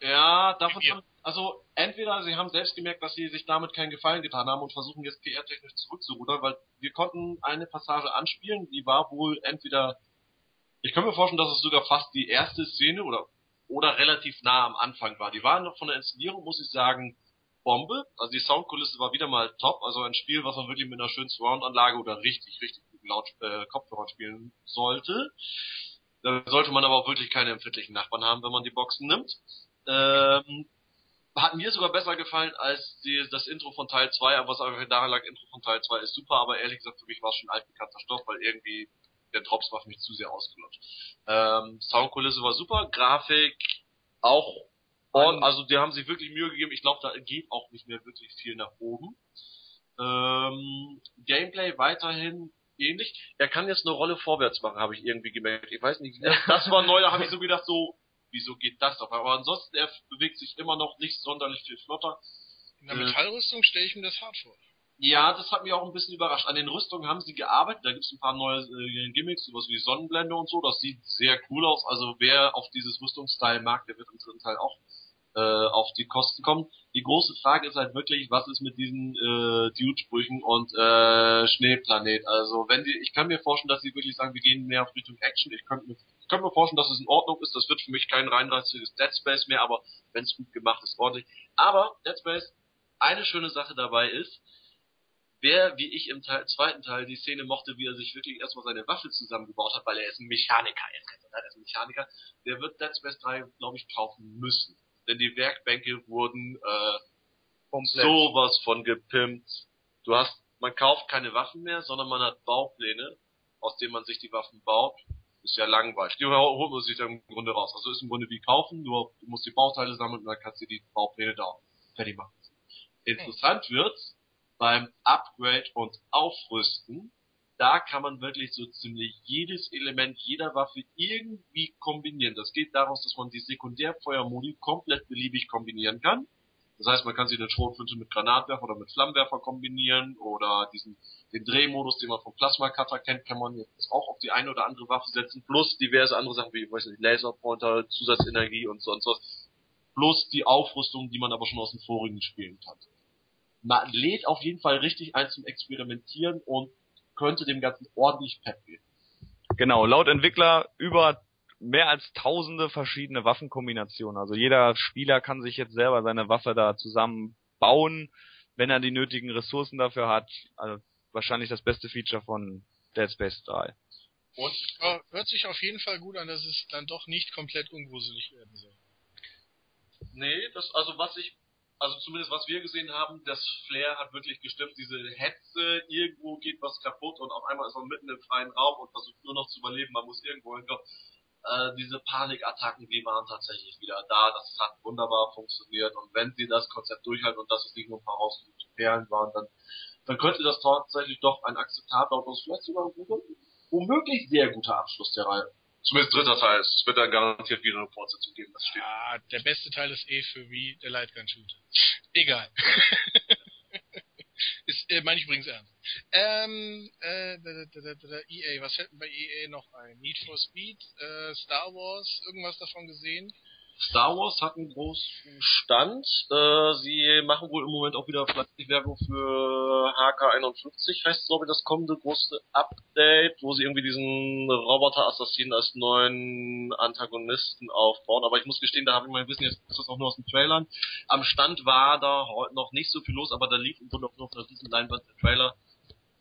Ja, davon haben, also entweder sie haben selbst gemerkt, dass sie sich damit keinen Gefallen getan haben und versuchen jetzt PR-technisch zurückzurudern, weil wir konnten eine Passage anspielen, die war wohl entweder, ich kann mir vorstellen, dass es sogar fast die erste Szene oder oder relativ nah am Anfang war. Die waren noch von der Inszenierung, muss ich sagen, Bombe. Also die Soundkulisse war wieder mal top. Also ein Spiel, was man wirklich mit einer schönen Surround-Anlage oder richtig, richtig guten Laut äh, Kopfhörern spielen sollte. Da sollte man aber auch wirklich keine empfindlichen Nachbarn haben, wenn man die Boxen nimmt. Ähm, hat mir sogar besser gefallen als die, das Intro von Teil 2, was einfach daran lag, Intro von Teil 2 ist super, aber ehrlich gesagt für mich war es schon altbekannter Stoff, weil irgendwie der Drops war für mich zu sehr ausgelutscht. Ähm, Soundkulisse war super, Grafik auch, on, also die haben sich wirklich Mühe gegeben, ich glaube, da geht auch nicht mehr wirklich viel nach oben. Ähm, Gameplay weiterhin ähnlich. Er kann jetzt eine Rolle vorwärts machen, habe ich irgendwie gemerkt. Ich weiß nicht, das, das war neu, da habe ich so gedacht, so, wieso geht das doch? Aber ansonsten, er bewegt sich immer noch nicht sonderlich viel flotter. In der Äh. Metallrüstung stelle ich mir das hart vor. Ja, das hat mich auch ein bisschen überrascht. An den Rüstungen haben sie gearbeitet, da gibt es ein paar neue äh, Gimmicks, sowas wie Sonnenblende und so, das sieht sehr cool aus. Also wer auf dieses Rüstungsstyle mag, der wird im dritten Teil auch äh, auf die Kosten kommen. Die große Frage ist halt wirklich, was ist mit diesen äh, Dude-Sprüchen und äh, Schneeplanet? Also wenn die, ich kann mir vorstellen, dass sie wirklich sagen, wir gehen mehr auf Richtung Action. Ich könnte mir, ich könnte mir vorstellen, dass es in Ordnung ist. Das wird für mich kein reinreißiges Dead Space mehr, aber wenn es gut gemacht ist, ordentlich. Aber Dead Space, eine schöne Sache dabei ist, wer, wie ich im Teil, zweiten Teil, die Szene mochte, wie er sich wirklich erstmal seine Waffe zusammengebaut hat, weil er ist ein Mechaniker, er ist, er ist ein Mechaniker, der wird Dead Space 3, glaube ich, kaufen müssen. Denn die Werkbänke wurden äh, komplett. sowas von gepimpt. Du hast, man kauft keine Waffen mehr, sondern man hat Baupläne, aus denen man sich die Waffen baut. Ist ja langweilig. Die hol- holt man sich dann im Grunde raus. Also ist im Grunde wie kaufen, nur du musst die Bauteile sammeln und dann kannst du die Baupläne da fertig machen. Interessant wird's beim Upgrade und Aufrüsten. Da kann man wirklich so ziemlich jedes Element jeder Waffe irgendwie kombinieren. Das geht daraus, dass man die Sekundärfeuermodi komplett beliebig kombinieren kann. Das heißt, man kann sie eine Schrotflinte mit Granatwerfer oder mit Flammenwerfer kombinieren oder diesen den Drehmodus, den man vom Plasma Cutter kennt, kann man jetzt auch auf die eine oder andere Waffe setzen, plus diverse andere Sachen wie, weiß nicht, Laserpointer, Zusatzenergie und sonst was. Plus die Aufrüstung, die man aber schon aus den vorigen Spielen kannte. Man lädt auf jeden Fall richtig ein zum Experimentieren und könnte dem Ganzen ordentlich Pep geben. Genau, laut Entwickler über mehr als tausende verschiedene Waffenkombinationen. Also jeder Spieler kann sich jetzt selber seine Waffe da zusammenbauen, wenn er die nötigen Ressourcen dafür hat. Also wahrscheinlich das beste Feature von Dead Space 3. Und hört sich auf jeden Fall gut an, dass es dann doch nicht komplett ungruselig werden soll. Nee, das, also was ich, also zumindest was wir gesehen haben, das Flair hat wirklich gestimmt, diese Hetze, irgendwo geht was kaputt und auf einmal ist man mitten im freien Raum und versucht nur noch zu überleben, man muss irgendwo hinkommen. äh, diese Panikattacken, die waren tatsächlich wieder da. Das hat wunderbar funktioniert. Und wenn sie das Konzept durchhalten und dass es nicht nur ein paar rausgesuchte Perlen waren, dann, dann könnte das tatsächlich doch ein akzeptabler und vielleicht sogar womöglich sehr guter Abschluss der Reihe. Zumindest dritter Teil. Es wird dann garantiert wieder eine Fortsetzung geben, das steht. Ah, der beste Teil ist eh für wie der Lightgun Shooter. Egal. ist, äh, meine ich übrigens ernst. Ähm, äh, da, da, da, da, EA, was fällt denn bei EA noch ein? Need for Speed, äh, Star Wars, irgendwas davon gesehen? Star Wars hat einen großen Stand. Äh, sie machen wohl im Moment auch wieder fleißig Werbung für HK51, heißt glaube ich das kommende große Update, wo sie irgendwie diesen Roboter-Assassinen als neuen Antagonisten aufbauen. Aber ich muss gestehen, da habe ich mein Wissen jetzt ist das auch nur aus den Trailern. Am Stand war da heute noch nicht so viel los, aber da lief im Grunde auch nur auf einer riesen Leinwand der Trailer.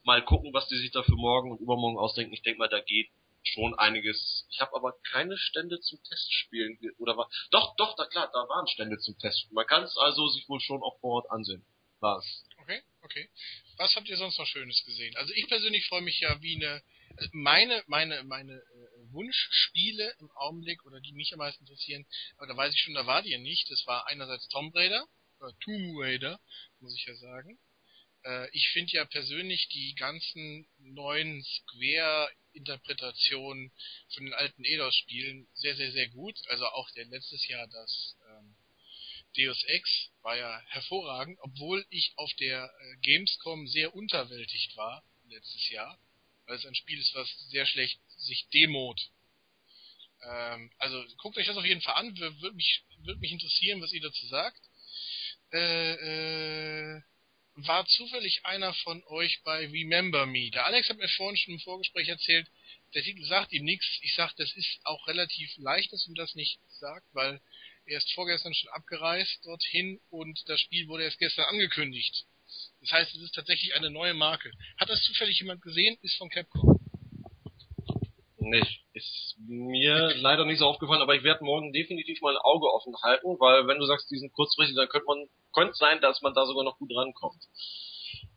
Mal gucken, was die sich da für morgen und übermorgen ausdenken. Ich denke mal, da geht schon einiges. Ich habe aber keine Stände zum Testspielen oder war doch doch da klar, da waren Stände zum Testspielen. Man kann es also sich wohl schon auch vor Ort ansehen. Was? Okay, okay. Was habt ihr sonst noch Schönes gesehen? Also ich persönlich freue mich ja wie eine meine meine meine äh, Wunschspiele im Augenblick oder die mich am meisten interessieren, aber da weiß ich schon, da war die ja nicht. Das war einerseits Tomb Raider oder Tomb Raider, muss ich ja sagen. Äh, ich finde ja persönlich die ganzen neuen Square-Interpretationen von den alten Eidos-Spielen sehr, sehr, sehr gut. Also auch der letztes Jahr das ähm, Deus Ex war ja hervorragend, obwohl ich auf der äh, Gamescom sehr unterwältigt war letztes Jahr, weil es ein Spiel ist, was sehr schlecht sich demot. Ähm, also guckt euch das auf jeden Fall an, würde mich, würd mich interessieren, was ihr dazu sagt. Äh, äh, war zufällig einer von euch bei Remember Me. Der Alex hat mir vorhin schon im Vorgespräch erzählt, der Titel sagt ihm nichts. Ich sag, das ist auch relativ leicht, dass ihm das nicht sagt, weil er ist vorgestern schon abgereist dorthin und das Spiel wurde erst gestern angekündigt. Das heißt, es ist tatsächlich eine neue Marke. Hat das zufällig jemand gesehen? Ist von Capcom. Nicht. Ist mir leider nicht so aufgefallen, aber ich werde morgen definitiv mal ein Auge offen halten, weil wenn du sagst, die sind kurzfristig, dann könnte man, könnte sein, dass man da sogar noch gut rankommt.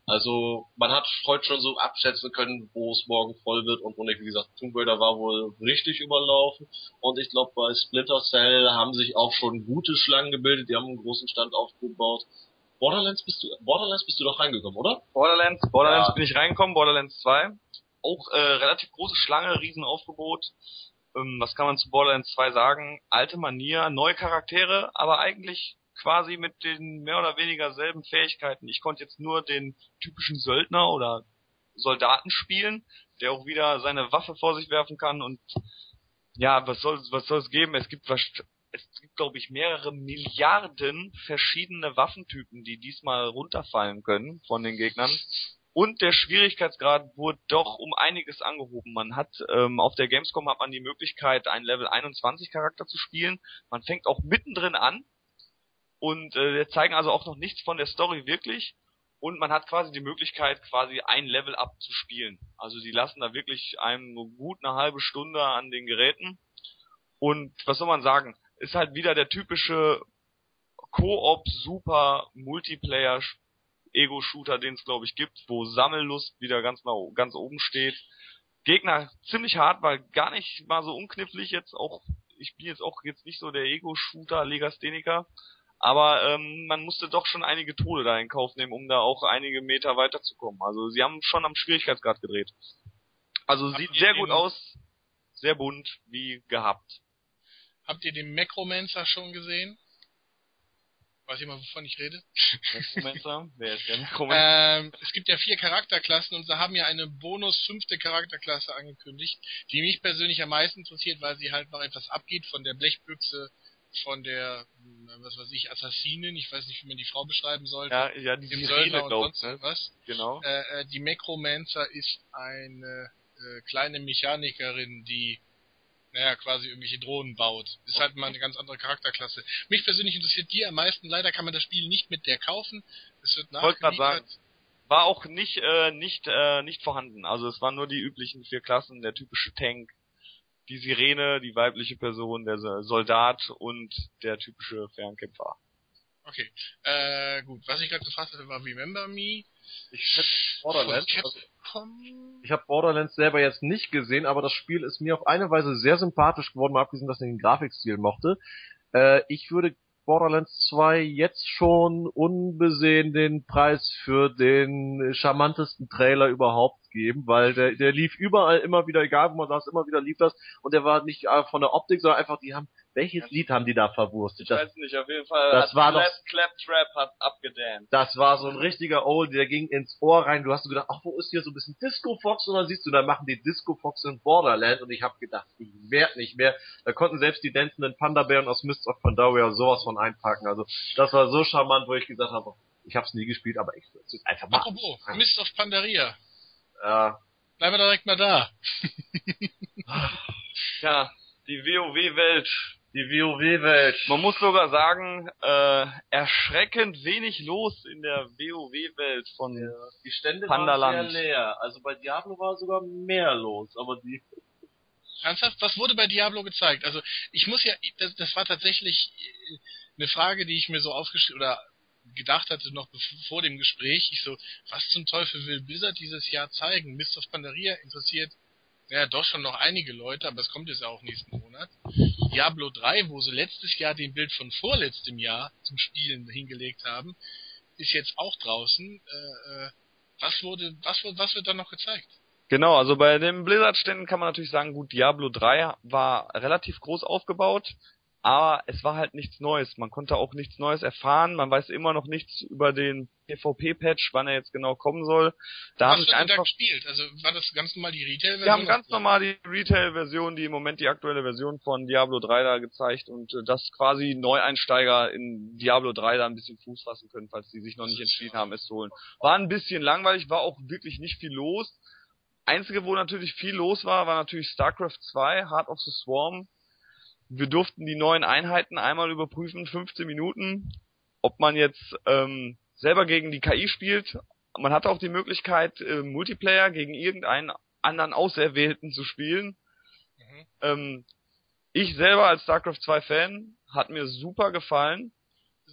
Also, man hat heute schon so abschätzen können, wo es morgen voll wird und, und wie gesagt, Tomb Raider war wohl richtig überlaufen und ich glaube, bei Splinter Cell haben sich auch schon gute Schlangen gebildet, die haben einen großen Stand aufgebaut. Borderlands bist du, Borderlands bist du doch reingekommen, oder? Borderlands, Borderlands ja. bin ich reingekommen, Borderlands 2 auch äh, relativ große Schlange, Riesenaufgebot. Ähm, was kann man zu Borderlands 2 sagen? Alte Manier, neue Charaktere, aber eigentlich quasi mit den mehr oder weniger selben Fähigkeiten. Ich konnte jetzt nur den typischen Söldner oder Soldaten spielen, der auch wieder seine Waffe vor sich werfen kann und ja, was soll was soll es geben? Es gibt es gibt glaube ich mehrere Milliarden verschiedene Waffentypen, die diesmal runterfallen können von den Gegnern und der Schwierigkeitsgrad wurde doch um einiges angehoben. Man hat ähm, auf der Gamescom hat man die Möglichkeit, einen Level 21 Charakter zu spielen. Man fängt auch mittendrin an und äh, wir zeigen also auch noch nichts von der Story wirklich. Und man hat quasi die Möglichkeit, quasi ein Level up zu spielen. Also sie lassen da wirklich einem gut eine halbe Stunde an den Geräten. Und was soll man sagen? Ist halt wieder der typische Koop Super Multiplayer Ego-Shooter, den es glaube ich gibt, wo Sammellust wieder ganz nach, ganz oben steht. Gegner ziemlich hart, weil gar nicht mal so unknifflig jetzt auch. Ich bin jetzt auch jetzt nicht so der Ego-Shooter, Legastheniker, aber ähm, man musste doch schon einige Tode da in Kauf nehmen, um da auch einige Meter weiterzukommen. Also sie haben schon am Schwierigkeitsgrad gedreht. Also Habt sieht sehr gut aus, sehr bunt, wie gehabt. Habt ihr den Macromancer schon gesehen? Weiß jemand, wovon ich rede? Necromancer? Wer ist der Necromancer? Ähm, es gibt ja vier Charakterklassen und sie haben ja eine Bonus fünfte Charakterklasse angekündigt, die mich persönlich am meisten interessiert, weil sie halt noch etwas abgeht von der Blechbüchse, von der, was weiß ich, Assassinin, ich weiß nicht, wie man die Frau beschreiben sollte. Ja, ja, die Söldner und sonst ne? was. Genau. Äh, äh, die Necromancer ist eine äh, kleine Mechanikerin, die naja, quasi irgendwelche Drohnen baut. Ist halt mal eine ganz andere Charakterklasse. Mich persönlich interessiert die am meisten. Leider kann man das Spiel nicht mit der kaufen. Es wird nachgeliefert. War auch nicht, äh, nicht, äh, nicht vorhanden. Also es waren nur die üblichen vier Klassen, der typische Tank, die Sirene, die weibliche Person, der Soldat und der typische Fernkämpfer. Okay. Äh, gut. Was ich gerade gefragt hatte, war Remember Me. Ich schätze Borderlands. Also, ich habe Borderlands selber jetzt nicht gesehen, aber das Spiel ist mir auf eine Weise sehr sympathisch geworden, mal abgesehen, dass ich den Grafikstil mochte. Äh, ich würde Borderlands 2 jetzt schon unbesehen den Preis für den charmantesten Trailer überhaupt geben, weil der, der lief überall immer wieder, egal wo man saß, immer wieder lief das und der war nicht äh, von der Optik, sondern einfach, die haben, welches Lied haben die da verwurstet? Ich Das, weiß nicht, auf jeden Fall. das hat war doch- Clap, Claptrap hat abgedanced. das war so ein richtiger Old, der ging ins Ohr rein. Du hast so gedacht, ach, wo ist hier so ein bisschen Disco Fox? Und dann siehst du, da machen die Disco Fox in Borderland. Und ich habe gedacht, ich werd nicht mehr. Da konnten selbst die dancenden Panda-Bären aus Mists of Pandaria sowas von einpacken. Also das war so charmant, wo ich gesagt habe, ich habe es nie gespielt, aber ich würde es einfach machen. Apropos, Mist of Pandaria. Ja, Bleiben wir direkt mal da. Ja, die WoW-Welt. die WoW-Welt. Man muss sogar sagen, äh, erschreckend wenig los in der WoW-Welt von Die Stände Pandaland. waren sehr leer. Also bei Diablo war sogar mehr los, aber die Ernsthaft? Was wurde bei Diablo gezeigt? Also ich muss ja, das, das war tatsächlich äh, eine Frage, die ich mir so aufgeschrieben oder gedacht hatte noch vor dem Gespräch. Ich so, was zum Teufel will Blizzard dieses Jahr zeigen? Mist of Pandaria interessiert ja doch schon noch einige Leute, aber es kommt jetzt auch nächsten Monat. Diablo 3, wo sie letztes Jahr den Bild von vorletztem Jahr zum Spielen hingelegt haben, ist jetzt auch draußen. Äh, äh, was wurde, was, was wird da noch gezeigt? Genau, also bei den Blizzard-Ständen kann man natürlich sagen, gut, Diablo 3 war relativ groß aufgebaut, aber es war halt nichts Neues. Man konnte auch nichts Neues erfahren, man weiß immer noch nichts über den PvP-Patch, wann er jetzt genau kommen soll. Da was habe ich wird denn da einfach gespielt? Also war das ganz normal die Retail-Version? Wir haben ganz normal die Retail-Version, die im Moment die aktuelle Version von Diablo 3 da gezeigt und äh, dass quasi Neueinsteiger in Diablo 3 da ein bisschen Fuß fassen können, falls die sich noch nicht entschieden haben, es zu holen. War ein bisschen langweilig, war auch wirklich nicht viel los. Einzige, wo natürlich viel los war, war natürlich StarCraft 2, Heart of the Swarm. Wir durften die neuen Einheiten einmal überprüfen, 15 Minuten, ob man jetzt ähm, selber gegen die KI spielt. Man hatte auch die Möglichkeit, äh, Multiplayer gegen irgendeinen anderen Auserwählten zu spielen. Mhm. Ähm, ich selber als StarCraft 2 Fan hat mir super gefallen.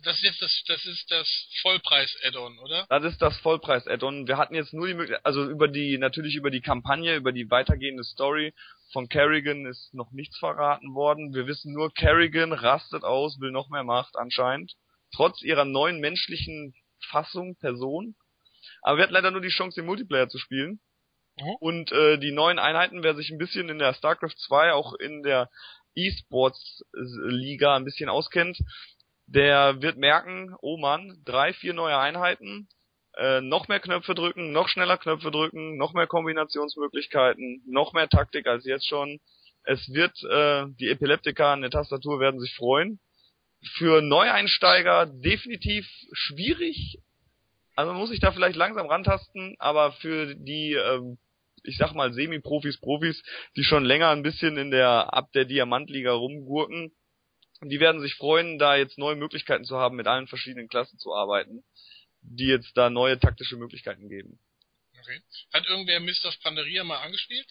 Das ist jetzt das, das ist das Vollpreis-Add-on, oder? Das ist das Vollpreis-Add-on. Wir hatten jetzt nur die Möglichkeit, also über die, natürlich über die Kampagne, über die weitergehende Story von Kerrigan ist noch nichts verraten worden. Wir wissen nur, Kerrigan rastet aus, will noch mehr Macht anscheinend. Trotz ihrer neuen menschlichen Fassung, Person. Aber wir hatten leider nur die Chance, den Multiplayer zu spielen. Mhm. Und äh, die neuen Einheiten, wer sich ein bisschen in der StarCraft 2, auch in der E-Sports-Liga ein bisschen auskennt, der wird merken, oh Mann, drei, vier neue Einheiten, äh, noch mehr Knöpfe drücken, noch schneller Knöpfe drücken, noch mehr Kombinationsmöglichkeiten, noch mehr Taktik als jetzt schon. Es wird, äh, die Epileptiker an der Tastatur werden sich freuen. Für Neueinsteiger definitiv schwierig. Also muss sich da vielleicht langsam rantasten, aber für die, ähm, ich sag mal, Semi-Profis, Profis, die schon länger ein bisschen in der, ab der Diamantliga rumgurken, die werden sich freuen, da jetzt neue Möglichkeiten zu haben, mit allen verschiedenen Klassen zu arbeiten, die jetzt da neue taktische Möglichkeiten geben. Okay. Hat irgendwer of Pandaria mal angespielt?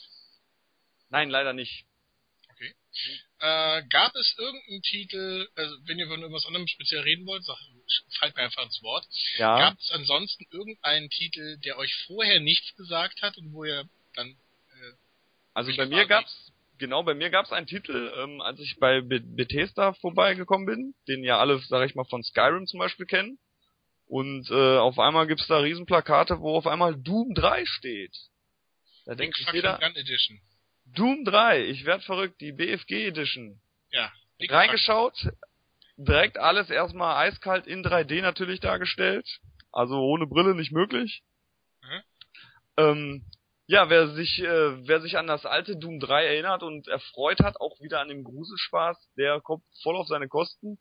Nein, leider nicht. Äh, gab es irgendeinen Titel, also wenn ihr von irgendwas anderem speziell reden wollt, sag, fallt mir einfach ins Wort. Ja. Gab es ansonsten irgendeinen Titel, der euch vorher nichts gesagt hat und wo ihr dann Also Wie bei mir gab's, genau, bei mir gab's einen Titel, ähm, als ich bei Be Bethesda vorbeigekommen bin, den ja alle, sag ich mal, von Skyrim zum Beispiel kennen. Und äh, auf einmal gibt's da Riesenplakate, wo auf einmal Doom 3 steht. Da denkt sich jeder, Gun Edition? Doom 3, ich werd verrückt, die BFG Edition. Ja. Reingeschaut, direkt alles erstmal eiskalt in 3D natürlich dargestellt. Also ohne Brille nicht möglich. Mhm. Ähm, ja, wer sich, äh, wer sich an das alte Doom 3 erinnert und erfreut hat, auch wieder an dem Gruselspaß, der kommt voll auf seine Kosten.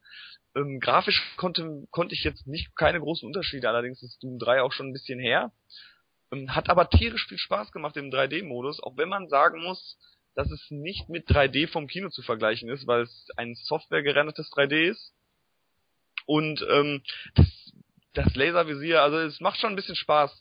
Ähm, grafisch konnte, konnte ich jetzt nicht keine großen Unterschiede, allerdings ist Doom 3 auch schon ein bisschen her. Ähm, hat aber tierisch viel Spaß gemacht im 3D-Modus, auch wenn man sagen muss, dass es nicht mit 3D vom Kino zu vergleichen ist, weil es ein softwaregerendertes 3D ist. Und ähm, das das Laservisier, also es macht schon ein bisschen Spaß.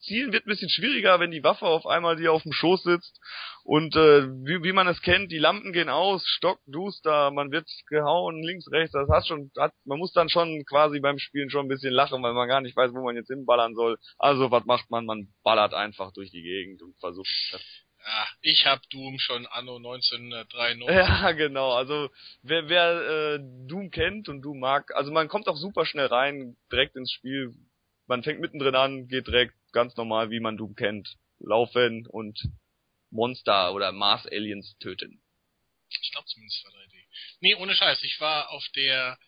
Zielen wird ein bisschen schwieriger, wenn die Waffe auf einmal dir auf dem Schoß sitzt und äh, wie, wie man es kennt, die Lampen gehen aus, Stock, Duster, man wird gehauen links, rechts, das hat schon, hat, man muss dann schon quasi beim Spielen schon ein bisschen lachen, weil man gar nicht weiß, wo man jetzt hinballern soll. Also was macht man? Man ballert einfach durch die Gegend und versucht das Ah, ich hab Doom schon anno 1993. Ja, genau. Also wer, wer äh, Doom kennt und Doom mag, also man kommt auch super schnell rein, direkt ins Spiel. Man fängt mittendrin an, geht direkt ganz normal, wie man Doom kennt, laufen und Monster oder Mars Aliens töten. Ich glaube zumindest war 3D. Nee, ohne Scheiß. Ich war auf der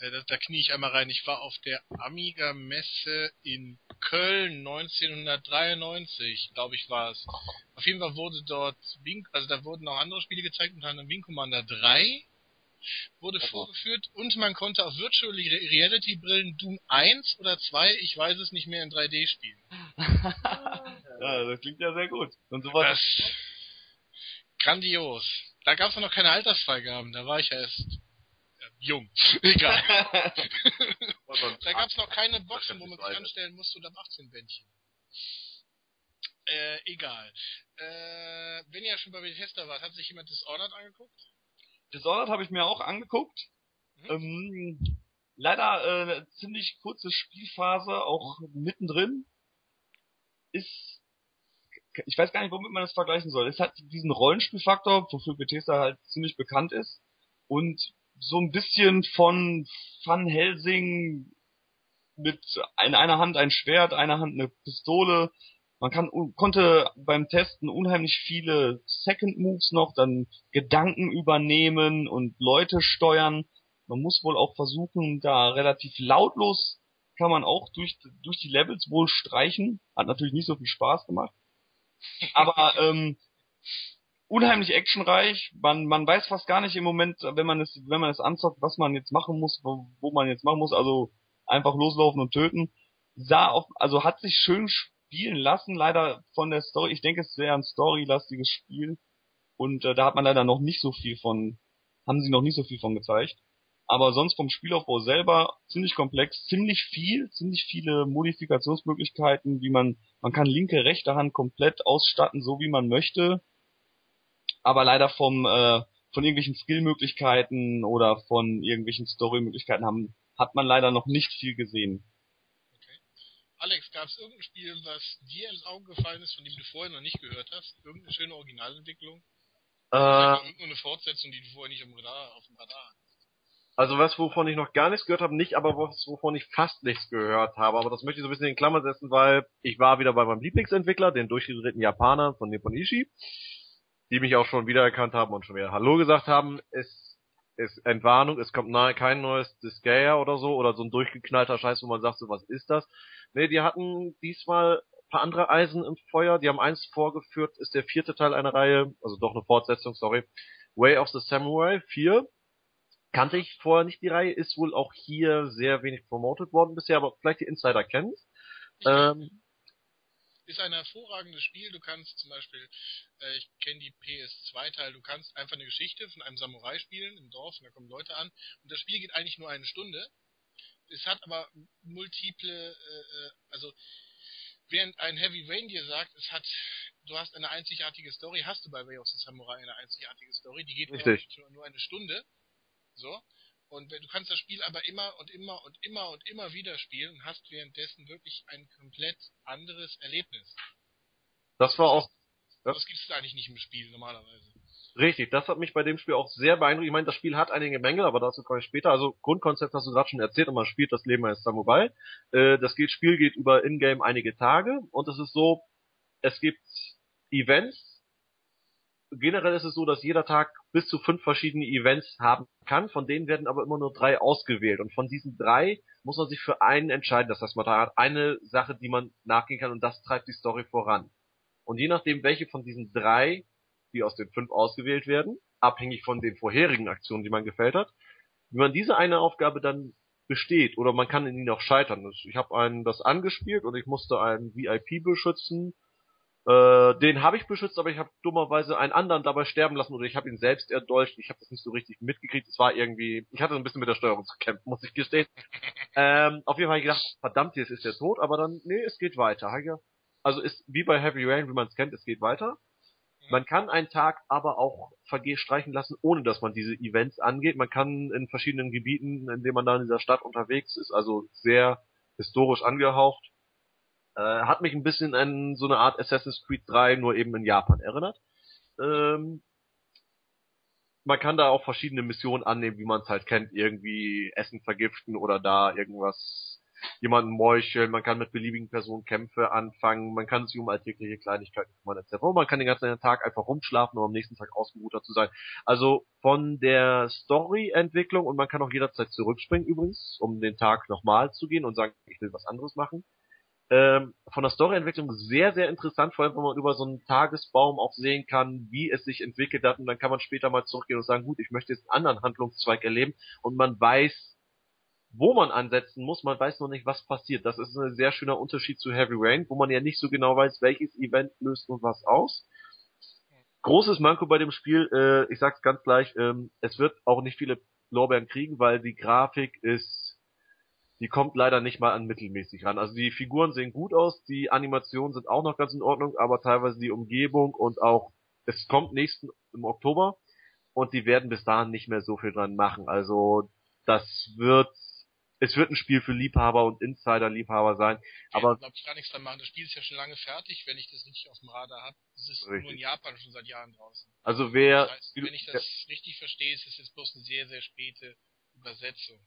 äh, da, da knie ich einmal rein. Ich war auf der Amiga-Messe in Köln 1993, glaube ich war es. Auf jeden Fall wurde dort Wing, also da wurden auch andere Spiele gezeigt, unter anderem Wing Commander 3 wurde oh. vorgeführt und man konnte auf Virtual Reality Brillen Doom 1 oder 2, ich weiß es nicht mehr, in 3D spielen. ja, das klingt ja sehr gut. Und sowas. Das, grandios. Da gab es noch keine Altersfreigaben, da war ich ja erst jung. Egal. da gab es noch keine Boxen, wo man sich anstellen musste und am 18 Bändchen. Äh, egal. Äh, wenn ihr schon bei Bethesda wart, hat sich jemand Dishonored angeguckt? Dishonored habe ich mir auch angeguckt. Mhm. Ähm, leider äh, eine ziemlich kurze Spielphase, auch mittendrin. Ist ich weiß gar nicht, womit man das vergleichen soll. Es hat diesen Rollenspielfaktor, wofür Bethesda halt ziemlich bekannt ist. Und so ein bisschen von Van Helsing mit in einer Hand ein Schwert, einer Hand eine Pistole. Man kann, konnte beim Testen unheimlich viele Second Moves noch, dann Gedanken übernehmen und Leute steuern. Man muss wohl auch versuchen, da relativ lautlos kann man auch durch, durch die Levels wohl streichen. Hat natürlich nicht so viel Spaß gemacht. Aber ähm, unheimlich actionreich. Man, man weiß fast gar nicht im Moment, wenn man es, wenn man es anzockt, was man jetzt machen muss, wo, wo man jetzt machen muss. Also einfach loslaufen und töten. Sah auch, also hat sich schön spielen lassen, leider von der Story. Ich denke, es ist sehr ein storylastiges Spiel. Und äh, da hat man leider noch nicht so viel von, haben sie noch nicht so viel von gezeigt. Aber sonst vom Spielaufbau selber ziemlich komplex, ziemlich viel, ziemlich viele Modifikationsmöglichkeiten, wie man, man kann linke, rechte Hand komplett ausstatten, so wie man möchte aber leider vom äh, von irgendwelchen Skillmöglichkeiten oder von irgendwelchen Storymöglichkeiten haben hat man leider noch nicht viel gesehen. Okay. Alex, gab es irgendein Spiel, was dir ins Auge gefallen ist, von dem du vorher noch nicht gehört hast? Irgendeine schöne Originalentwicklung? Äh, irgendeine Fortsetzung, die du vorher nicht im Radar, auf dem Radar hattest? Also was, wovon ich noch gar nichts gehört habe, nicht, aber was, wovon ich fast nichts gehört habe. Aber das möchte ich so ein bisschen in Klammern setzen, weil ich war wieder bei meinem Lieblingsentwickler, den durchgedrehten Japaner von Nippon Ishi die mich auch schon wiedererkannt haben und schon wieder Hallo gesagt haben. Es ist Entwarnung, es kommt nahe kein neues Disgaea oder so oder so ein durchgeknallter Scheiß, wo man sagt, so was ist das? Nee, die hatten diesmal paar andere Eisen im Feuer. Die haben eins vorgeführt, ist der vierte Teil einer Reihe, also doch eine Fortsetzung, sorry. Way of the Samurai 4. Kannte ich vorher nicht die Reihe, ist wohl auch hier sehr wenig promoted worden bisher, aber vielleicht die Insider kennen ähm, ist ein hervorragendes Spiel. Du kannst zum Beispiel, äh, ich kenne die PS2-Teil, du kannst einfach eine Geschichte von einem Samurai spielen im Dorf und da kommen Leute an und das Spiel geht eigentlich nur eine Stunde. Es hat aber multiple, äh, äh also während ein Heavy Rain dir sagt, es hat, du hast eine einzigartige Story, hast du bei Way of the Samurai eine einzigartige Story, die geht nur, nur eine Stunde. So. Und du kannst das Spiel aber immer und immer und immer und immer wieder spielen und hast währenddessen wirklich ein komplett anderes Erlebnis. Das war auch. Das, das gibt es eigentlich nicht im Spiel normalerweise. Richtig, das hat mich bei dem Spiel auch sehr beeindruckt. Ich meine, das Spiel hat einige Mängel, aber dazu komme ich später. Also Grundkonzept hast du gerade schon erzählt und man spielt das Leben eines Samurai. Äh, das Spiel geht über Ingame einige Tage und es ist so, es gibt Events, generell ist es so, dass jeder Tag bis zu fünf verschiedene Events haben kann, von denen werden aber immer nur drei ausgewählt. Und von diesen drei muss man sich für einen entscheiden. Das heißt, man hat eine Sache, die man nachgehen kann und das treibt die Story voran. Und je nachdem, welche von diesen drei, die aus den fünf ausgewählt werden, abhängig von den vorherigen Aktionen, die man gefällt hat, wie man diese eine Aufgabe dann besteht oder man kann in ihnen auch scheitern. Ich habe einen das angespielt und ich musste einen VIP beschützen Äh, den habe ich beschützt, aber ich habe dummerweise einen anderen dabei sterben lassen oder ich habe ihn selbst erdolcht. Ich habe das nicht so richtig mitgekriegt. Es war irgendwie, ich hatte so ein bisschen mit der Steuerung zu kämpfen, muss ich gestehen. ähm, auf jeden Fall habe ich gedacht, verdammt, jetzt ist er tot, aber dann, nee, es geht weiter. Also ist wie bei Heavy Rain, wie man es kennt, es geht weiter. Man kann einen Tag aber auch streichen lassen, ohne dass man diese Events angeht. Man kann in verschiedenen Gebieten, in denen man da in dieser Stadt unterwegs ist, also sehr historisch angehaucht, äh, hat mich ein bisschen an so eine Art Assassin's Creed 3, nur eben in Japan erinnert. Ähm, man kann da auch verschiedene Missionen annehmen, wie man es halt kennt, irgendwie Essen vergiften oder da irgendwas jemanden meucheln, man kann mit beliebigen Personen Kämpfe anfangen, man kann sich um alltägliche Kleinigkeiten kümmern etc. Und man kann den ganzen Tag einfach rumschlafen, um am nächsten Tag ausgeruhter zu sein. Also von der Story-Entwicklung und man kann auch jederzeit zurückspringen übrigens, um den Tag nochmal zu gehen und sagen, ich will was anderes machen. Ähm, von der Storyentwicklung sehr, sehr interessant, vor allem wenn man über so einen Tagesbaum auch sehen kann, wie es sich entwickelt hat und dann kann man später mal zurückgehen und sagen, gut, ich möchte jetzt einen anderen Handlungszweig erleben und man weiß, wo man ansetzen muss, man weiß noch nicht, was passiert. Das ist ein sehr schöner Unterschied zu Heavy Rain, wo man ja nicht so genau weiß, welches Event löst und was aus. Großes Manko bei dem Spiel, äh, ich sag's ganz gleich, ähm, es wird auch nicht viele Lorbeeren kriegen, weil die Grafik ist, die kommt leider nicht mal an mittelmäßig ran. Also die Figuren sehen gut aus, die Animationen sind auch noch ganz in Ordnung, aber teilweise die Umgebung und auch, es kommt nächsten im Oktober und die werden bis dahin nicht mehr so viel dran machen. Also das wird es wird ein Spiel für Liebhaber und Insider-Liebhaber sein. Aber ja, glaube ich gar nichts dran machen. Das Spiel ist ja schon lange fertig, wenn ich das richtig auf dem Radar habe. Es ist richtig. nur in Japan schon seit Jahren draußen. Also wer, das heißt, wenn ich das richtig verstehe, ist es jetzt bloß eine sehr, sehr späte Übersetzung.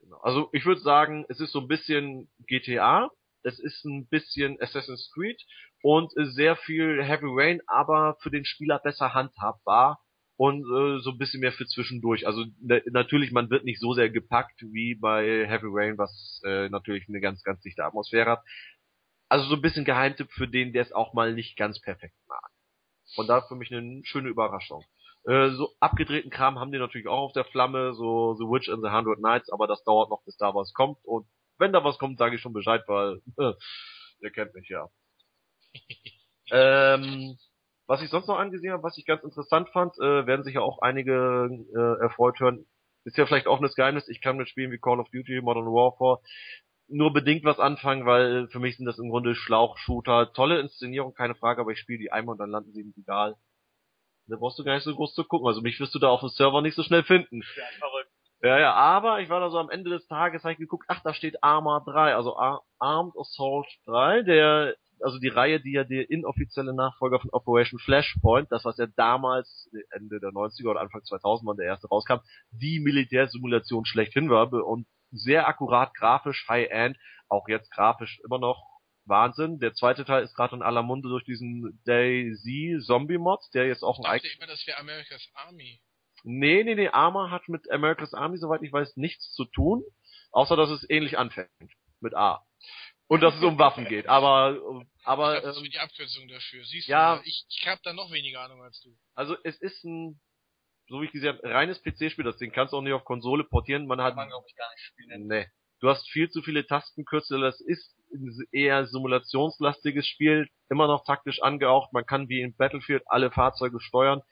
Genau. Also ich würde sagen, es ist so ein bisschen GTA, es ist ein bisschen Assassin's Creed und sehr viel Heavy Rain, aber für den Spieler besser handhabbar und äh, so ein bisschen mehr für zwischendurch. Also natürlich, man wird nicht so sehr gepackt wie bei Heavy Rain, was äh, natürlich eine ganz, ganz dichte Atmosphäre hat. Also so ein bisschen Geheimtipp für den, der es auch mal nicht ganz perfekt mag. Und da für mich eine schöne Überraschung. Äh, so abgedrehten Kram haben die natürlich auch auf der Flamme, so The Witch and the Hundred Nights, aber das dauert noch, bis da was kommt. Und wenn da was kommt, sage ich schon Bescheid, weil äh, ihr kennt mich ja. ähm, was ich sonst noch angesehen habe, was ich ganz interessant fand, äh, werden sich ja auch einige äh, erfreut hören, ist ja vielleicht auch ein Geheimnis, ich kann mit Spielen wie Call of Duty, Modern Warfare nur bedingt was anfangen, weil für mich sind das im Grunde Schlauchshooter. Tolle Inszenierung, keine Frage, aber ich spiele die einmal und dann landen sie im Regal. Da brauchst du gar nicht so groß zu gucken. Also mich wirst du da auf dem Server nicht so schnell finden. Ja, verrückt. Ja, ja, aber ich war da so am Ende des Tages, habe ich geguckt, ach, da steht Arma 3, also Ar Armed Assault 3, der also die Reihe, die ja der inoffizielle Nachfolger von Operation Flashpoint, das was ja damals Ende der 90er oder Anfang 2000 wann der erste rauskam, die Militärsimulation schlechthin war und sehr akkurat grafisch, High-End, auch jetzt grafisch immer noch Wahnsinn. Der zweite Teil ist gerade in aller Munde durch diesen Daisy Zombie Mod, der jetzt auch ein eigenes. immer, das wäre America's Army. Nee, nee, nee, Arma hat mit America's Army, soweit ich weiß, nichts zu tun, außer dass es ähnlich anfängt. Mit A und dass es um Waffen geht. Aber, aber. Ich glaub, das ähm, die Abkürzung dafür. Siehst ja, du, ich, ich habe da noch weniger Ahnung als du. Also es ist ein, so wie ich gesehen habe, reines PC-Spiel. Das Ding kannst du auch nicht auf Konsole portieren. Man hat. Kann man glaube ich gar nicht spielen. Nee. Du hast viel zu viele Tastenkürzel. Das ist ein eher simulationslastiges Spiel. Immer noch taktisch angehaucht. Man kann wie in Battlefield alle Fahrzeuge steuern.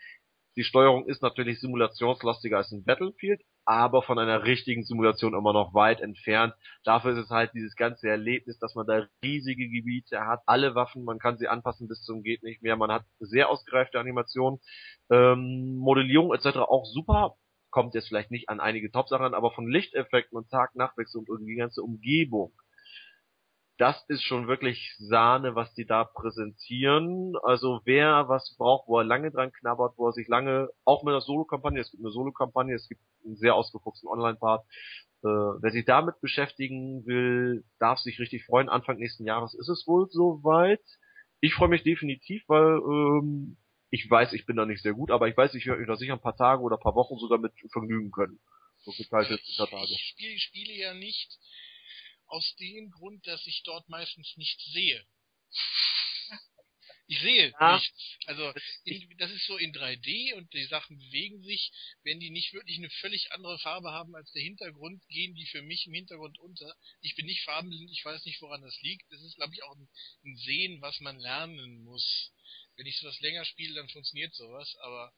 Die Steuerung ist natürlich simulationslastiger als in Battlefield, aber von einer richtigen Simulation immer noch weit entfernt. Dafür ist es halt dieses ganze Erlebnis, dass man da riesige Gebiete hat, alle Waffen, man kann sie anpassen bis zum geht nicht mehr, man hat sehr ausgereifte Animationen, ähm, Modellierung etc. auch super, kommt jetzt vielleicht nicht an einige Top-Sachen, aber von Lichteffekten und Tag-Nachtwechsel und die ganze Umgebung das ist schon wirklich Sahne, was die da präsentieren. Also wer was braucht, wo er lange dran knabbert, wo er sich lange, auch mit einer Solo-Kampagne, es gibt eine Solo-Kampagne, es gibt einen sehr ausgefuchsten Online-Part, äh, wer sich damit beschäftigen will, darf sich richtig freuen. Anfang nächsten Jahres ist es wohl soweit. Ich freue mich definitiv, weil ähm, ich weiß, ich bin da nicht sehr gut, aber ich weiß, ich werde mich da sicher ein paar Tage oder ein paar Wochen sogar mit vergnügen können. So geteilte Tage. Ich spiele, spiele ja nicht aus dem Grund, dass ich dort meistens nichts sehe. Ich sehe ja. nichts. Also in, das ist so in 3D und die Sachen bewegen sich. Wenn die nicht wirklich eine völlig andere Farbe haben als der Hintergrund, gehen die für mich im Hintergrund unter. Ich bin nicht farbenblind, ich weiß nicht, woran das liegt. Das ist, glaube ich, auch ein, ein Sehen, was man lernen muss. Wenn ich sowas länger spiele, dann funktioniert sowas, aber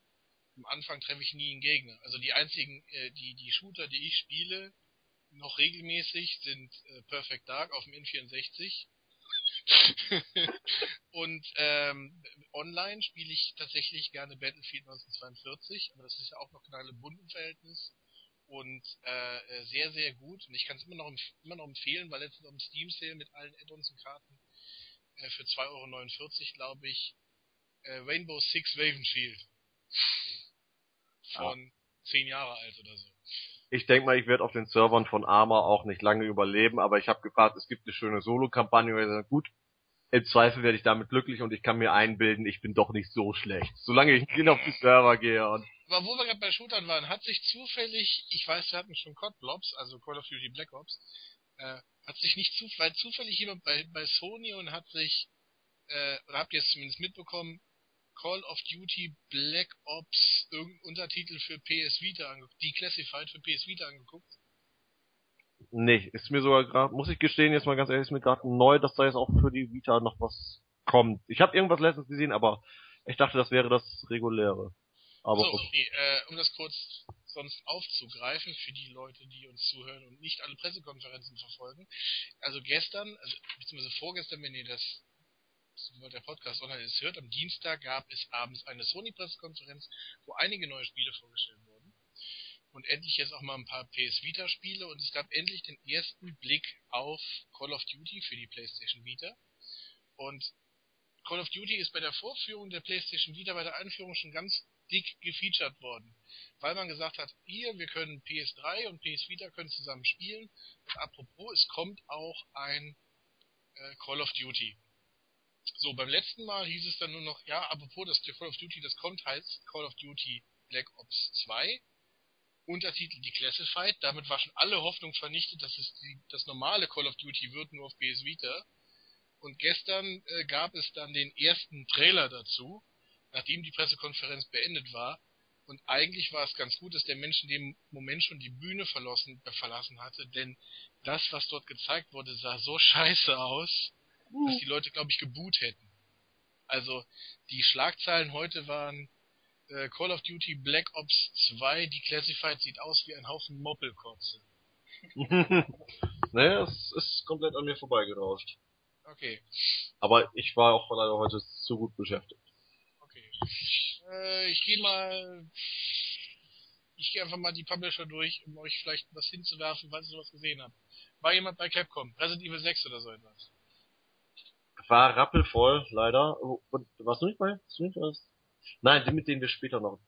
am Anfang treffe ich nie einen Gegner. Also die einzigen, äh, die, die Shooter, die ich spiele, noch regelmäßig sind äh, Perfect Dark auf dem N64 und ähm, online spiele ich tatsächlich gerne Battlefield 1942, aber das ist ja auch noch genau ein Bundenverhältnis und äh, äh, sehr, sehr gut. Und ich kann es immer noch immer noch empfehlen, weil letztens auf dem Steam Sale mit allen Add-ons und Karten äh, für 2,49 Euro, glaube ich, äh, Rainbow Six Raven Shield. Von ah. zehn Jahre alt oder so. Ich denke mal, ich werde auf den Servern von Arma auch nicht lange überleben, aber ich habe gefragt, es gibt eine schöne Solo-Kampagne. Gut, im Zweifel werde ich damit glücklich und ich kann mir einbilden, ich bin doch nicht so schlecht. Solange ich nicht auf die Server gehe und aber wo wir gerade bei Shootern waren, hat sich zufällig, ich weiß, wir hatten schon COD Blobs, also Call of Duty Black Ops, äh, hat sich nicht zu, weil zufällig jemand bei, bei Sony und hat sich, äh, oder habt ihr es zumindest mitbekommen, Call of Duty Black Ops irgendein Untertitel für PS Vita angeguckt, Declassified für PS Vita angeguckt? Nee, ist mir sogar gerade, muss ich gestehen, jetzt mal ganz ehrlich, ist mir gerade neu, dass da jetzt auch für die Vita noch was kommt. Ich habe irgendwas letztens gesehen, aber ich dachte, das wäre das reguläre. Aber so, okay, äh, um das kurz sonst aufzugreifen für die Leute, die uns zuhören und nicht alle Pressekonferenzen verfolgen. Also gestern, also beziehungsweise vorgestern, wenn ihr das sobald der Podcast online ist, hört, am Dienstag gab es abends eine Sony-Pressekonferenz, wo einige neue Spiele vorgestellt wurden. Und endlich jetzt auch mal ein paar PS Vita Spiele und es gab endlich den ersten Blick auf Call of Duty für die PlayStation Vita. Und Call of Duty ist bei der Vorführung der PlayStation Vita, bei der Einführung schon ganz dick gefeatured worden. Weil man gesagt hat, hier, wir können PS3 und PS Vita können zusammen spielen. Und apropos, es kommt auch ein äh, Call of Duty. So, beim letzten Mal hieß es dann nur noch, ja, apropos, das Call of Duty, das kommt, heißt Call of Duty Black Ops 2. Untertitel Declassified. Damit war schon alle Hoffnung vernichtet, dass es die, das normale Call of Duty wird, nur auf PS Vita. Und gestern äh, gab es dann den ersten Trailer dazu, nachdem die Pressekonferenz beendet war. Und eigentlich war es ganz gut, dass der Mensch in dem Moment schon die Bühne verlassen, äh, verlassen hatte, denn das, was dort gezeigt wurde, sah so scheiße aus dass die Leute, glaube ich, geboot hätten. Also die Schlagzeilen heute waren äh, Call of Duty Black Ops 2, die Classified sieht aus wie ein Haufen Moppelkotze. naja, es ist komplett an mir vorbeigerauscht. Okay. Aber ich war auch leider heute zu gut beschäftigt. Okay. Äh, ich gehe mal. Ich gehe einfach mal die Publisher durch, um euch vielleicht was hinzuwerfen, falls ihr sowas gesehen habt. War jemand bei Capcom? Resident Evil 6 oder so etwas? War rappelvoll, leider. warst du nicht bei? Warst du nicht bei? Nein, die, mit denen wir später noch.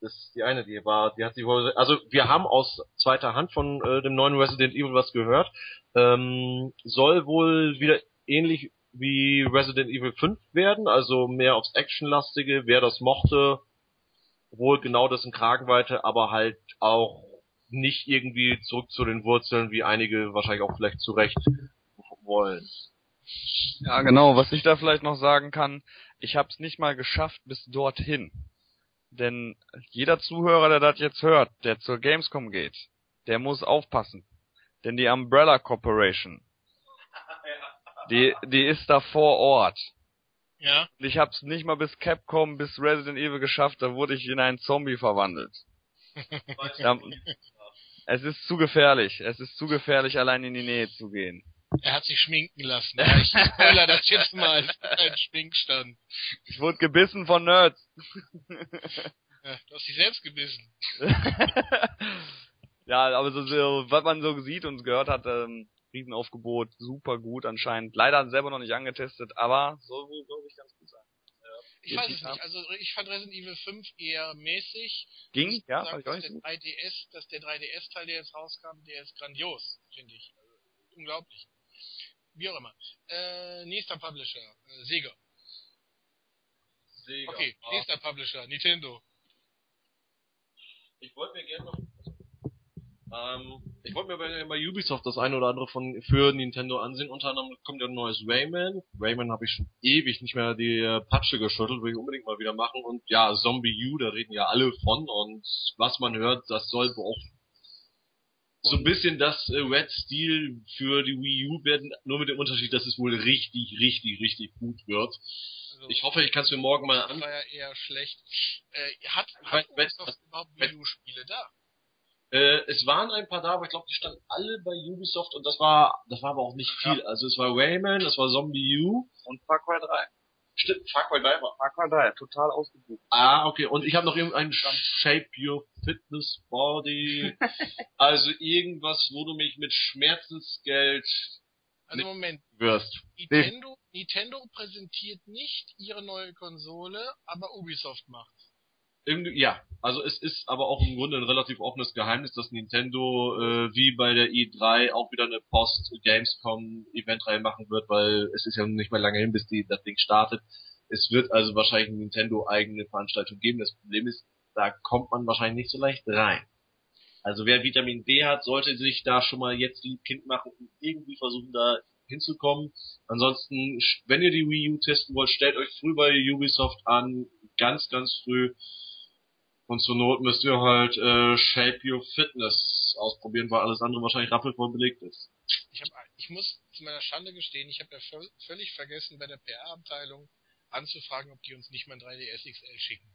Das ist die eine, die war, die hat sich wohl, also wir haben aus zweiter Hand von äh, dem neuen Resident Evil was gehört. Ähm, soll wohl wieder ähnlich wie Resident Evil 5 werden, also mehr aufs Actionlastige, wer das mochte, wohl genau das in Kragenweite, aber halt auch nicht irgendwie zurück zu den Wurzeln, wie einige wahrscheinlich auch vielleicht zurecht wollen. Ja, genau. Was ich da vielleicht noch sagen kann, ich habe es nicht mal geschafft bis dorthin. Denn jeder Zuhörer, der das jetzt hört, der zur Gamescom geht, der muss aufpassen. Denn die Umbrella Corporation, die, die ist da vor Ort. Ja. Ich hab's nicht mal bis Capcom, bis Resident Evil geschafft, da wurde ich in einen Zombie verwandelt. es ist zu gefährlich. Es ist zu gefährlich, allein in die Nähe zu gehen. Er hat sich schminken lassen. Ich spoiler das jetzt mal als ein Schminkstand. Ich wurde gebissen von Nerds. Ja, du hast dich selbst gebissen. ja, aber so, so, was man so sieht und gehört hat, ähm, Riesenaufgebot, super gut anscheinend. Leider selber noch nicht angetestet, aber wohl, glaube ich, ganz gut sein. Ich weiß es nicht. Also ich fand Resident Evil 5 eher mäßig. Ging, ja, sagen, dass, der 3DS, dass der 3DS-Teil, der jetzt rauskam, der ist grandios, finde ich. Also, unglaublich. Wie auch immer. Äh, nächster Publisher, äh, Sega. Sega. Okay, ah. nächster Publisher, Nintendo. Ich wollte mir gerne noch. Ähm, ich wollte mir bei, bei Ubisoft das eine oder andere von für Nintendo ansehen. Unter anderem kommt ja ein neues Rayman. Rayman habe ich schon ewig nicht mehr die äh, Patsche geschüttelt, will ich unbedingt mal wieder machen. Und ja, Zombie U, da reden ja alle von. Und was man hört, das soll auch so ein bisschen das äh, Red Steel für die Wii U werden, nur mit dem Unterschied, dass es wohl richtig, richtig, richtig gut wird. Also, Ich hoffe, ich kann es mir morgen mal das an. war ja eher schlecht. Äh, hat, hat Ubisoft überhaupt Wii U-Spiele da? Äh, es waren ein paar da, aber ich glaube, die standen alle bei Ubisoft und das war, das war aber auch nicht viel. Also es war Rayman, es war Zombie U. Und Far Cry 3. Stimmt, Far Cry 3 war. Far Cry 3, total ausgebucht. Ah, okay. Und ich habe noch irgendeinen Shape Your Fitness Body. also irgendwas, wo du mich mit Schmerzensgeld Also. Moment, wirst. Nintendo, Nintendo präsentiert nicht ihre neue Konsole, aber Ubisoft macht. Irgendwie, ja, also es ist aber auch im Grunde ein relativ offenes Geheimnis, dass Nintendo äh, wie bei der E3 auch wieder eine Post-Gamescom-Eventreihe machen wird, weil es ist ja nicht mehr lange hin, bis die, das Ding startet. Es wird also wahrscheinlich eine Nintendo-eigene Veranstaltung geben. Das Problem ist, da kommt man wahrscheinlich nicht so leicht rein. Also wer Vitamin D hat, sollte sich da schon mal jetzt lieb Kind machen und irgendwie versuchen, da hinzukommen. Ansonsten, wenn ihr die Wii U testen wollt, stellt euch früh bei Ubisoft an, ganz, ganz früh. Und zur Not müsst ihr halt äh, Shape Your Fitness ausprobieren, weil alles andere wahrscheinlich rappelvoll belegt ist. Ich, hab, ich muss zu meiner Schande gestehen, ich habe ja völ völlig vergessen, bei der PR-Abteilung anzufragen, ob die uns nicht mal ein 3DS XL schicken.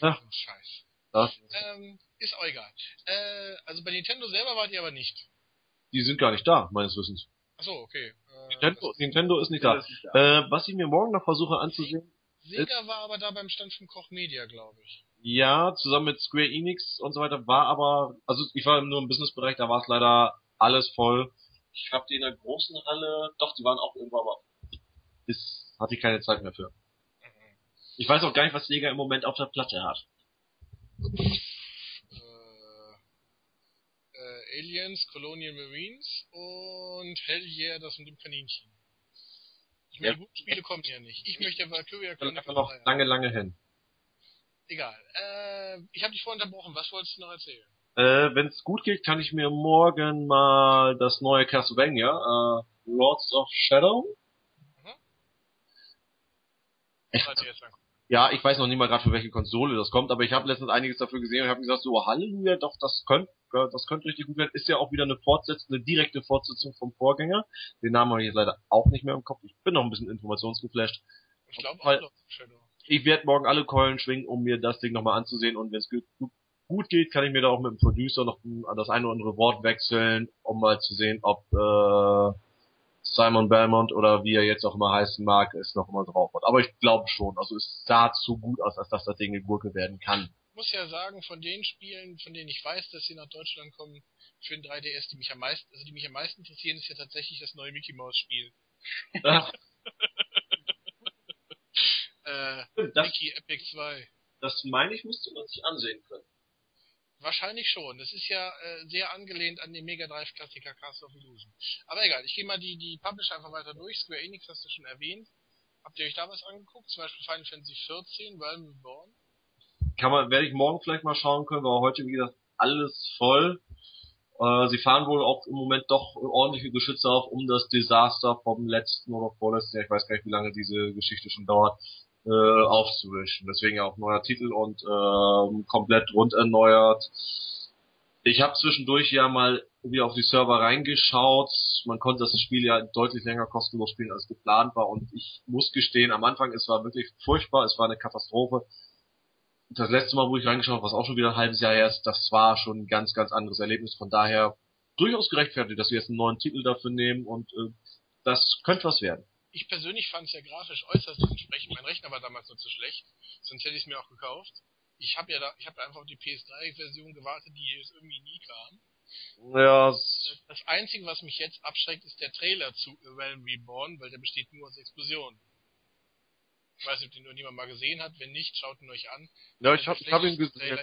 Ach. Scheiß. Das, Ähm, ist auch egal. Äh, also bei Nintendo selber wart ihr aber nicht. die sind gar nicht da, meines Wissens. Achso, okay. Äh, Nintendo, Nintendo ist nicht da. Äh, was ich mir morgen noch versuche anzusehen, Sega war aber da beim Stand von Koch Media, glaube ich. ja, zusammen mit Square Enix und so weiter, war aber, also ich war nur im Businessbereich, da war es leider alles voll. Ich habe die in der großen Halle, doch, die waren auch irgendwo, aber ist, hatte ich keine Zeit mehr für. Mhm. Ich weiß auch gar nicht, was Sega im Moment auf der Platte hat. Äh, äh, Aliens, Colonial Marines und Hell Yeah, das mit dem Kaninchen. Ich meine, Ja. gute Spiele kommen ja nicht. Ich möchte Valkyria Chronicles einfach noch 3 haben. lange, lange hin. Egal. Äh, ich habe dich vorhin unterbrochen. Was wolltest du noch erzählen? Äh, wenn es gut geht, kann ich mir morgen mal das neue Castlevania, äh, Lords of Shadow. Mhm. Ich, ja, ich weiß noch nicht mal gerade für welche Konsole das kommt, aber ich habe letztens einiges dafür gesehen und habe gesagt, so Halleluja, doch, das könnte das könnte richtig gut werden. Ist ja auch wieder eine Fortsetzung, eine direkte Fortsetzung vom Vorgänger. Den Namen habe ich jetzt leider auch nicht mehr im Kopf. Ich bin noch ein bisschen informationsgeflasht. Ich glaube auch Shadow. Ich werde morgen alle Keulen schwingen, um mir das Ding nochmal anzusehen und wenn es gut, gut, geht, kann ich mir da auch mit dem Producer noch das eine oder andere Wort wechseln, um mal zu sehen, ob äh, Simon Belmont oder wie er jetzt auch immer heißen mag, es noch immer drauf hat. Aber ich glaube schon. Also es sah zu gut aus, als dass das Ding eine Gurke werden kann. Ich muss ja sagen, von den Spielen, von denen ich weiß, dass sie nach Deutschland kommen, für den 3DS, die mich am meisten, also die mich am meisten interessieren, ist ja tatsächlich das neue Mickey Mouse Spiel. Ach, Äh, das, Mickey Epic 2. das meine ich, müsste man sich ansehen können. Wahrscheinlich schon. Das ist ja äh, sehr angelehnt an den Mega Drive Klassiker Castle of Illusion. Aber egal, ich gehe mal die, die Publisher einfach weiter durch. Square Enix hast du schon erwähnt. Habt ihr euch da was angeguckt? Zum Beispiel Final Fantasy 14, Realm Reborn? Kann man, werde ich morgen vielleicht mal schauen können, weil heute, wie gesagt, alles voll. Äh, sie fahren wohl auch im Moment doch ordentliche Geschütze auf, um das Desaster vom letzten oder vorletzten ich weiß gar nicht, wie lange diese Geschichte schon dauert, äh, aufzuwischen. Deswegen auch neuer Titel und ähm, komplett rund erneuert. Ich habe zwischendurch ja mal wieder auf die Server reingeschaut. Man konnte das Spiel ja deutlich länger kostenlos spielen, als geplant war. Und ich muss gestehen, am Anfang, es war wirklich furchtbar, es war eine Katastrophe das letzte Mal, wo ich reingeschaut habe, was auch schon wieder ein halbes Jahr her ist, das war schon ein ganz, ganz anderes Erlebnis. Von daher durchaus gerechtfertigt, dass wir jetzt einen neuen Titel dafür nehmen und äh, das könnte was werden. Ich persönlich fand es ja grafisch äußerst ansprechend. Mein Rechner war damals nur zu schlecht, sonst hätte ich es mir auch gekauft. Ich habe ja da, ich habe einfach auf die PS3-Version gewartet, die jetzt irgendwie nie kam. Ja, Das Einzige, was mich jetzt abschreckt, ist der Trailer zu Realm Reborn, weil der besteht nur aus Explosionen. Ich weiß nicht, ob den nur niemand mal gesehen hat. Wenn nicht, schaut ihn euch an. ja ich habe hab ihn gesehen.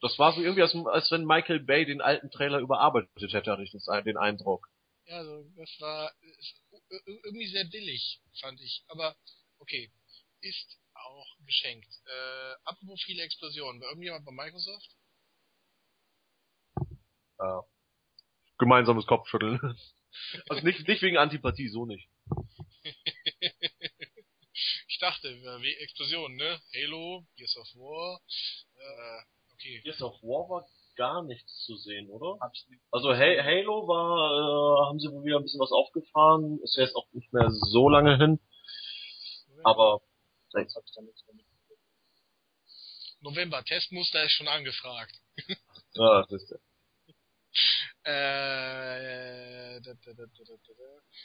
Das war so irgendwie, als, als wenn Michael Bay den alten Trailer überarbeitet hätte, hatte ich das, den Eindruck. Ja, also das war irgendwie sehr billig, fand ich. Aber okay, ist auch geschenkt. Äh, apropos viele Explosionen. War irgendjemand bei Microsoft? Äh, gemeinsames Kopfschütteln. Also nicht, nicht wegen Antipathie, so nicht. ich dachte, äh, wie Explosion, ne? Halo, Gears of War, äh, okay. Gears of War war gar nichts zu sehen, oder? Absolut. Also Halo war, äh, haben sie wohl wieder ein bisschen was aufgefahren, ist jetzt auch nicht mehr so lange hin. Aber jetzt hab ich da nichts mehr. November, Testmuster ist schon angefragt. ja, das ist ja. Äh, da, da, da,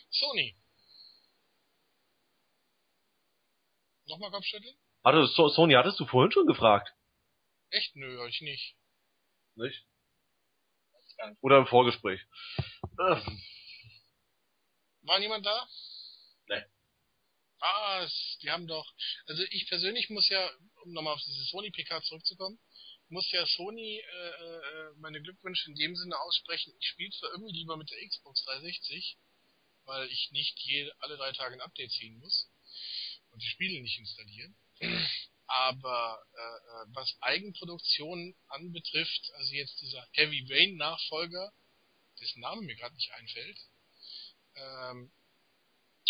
Sony. Nochmal Kopfschütteln? Hatte, so, Sony, hattest du vorhin schon gefragt? Echt? Nö, ich nicht. Nicht? Oder im Vorgespräch. War niemand da? Nee. Ah, die haben doch, also ich persönlich muss ja, um nochmal auf diese Sony PK zurückzukommen, muss ja Sony äh, äh, meine Glückwünsche in dem Sinne aussprechen. Ich spiele zwar irgendwie lieber mit der Xbox 360, weil ich nicht jede, alle drei Tage ein Update ziehen muss und die Spiele nicht installieren. Aber äh, äh, was Eigenproduktion anbetrifft, also jetzt dieser Heavy Rain Nachfolger, dessen Name mir gerade nicht einfällt, ähm,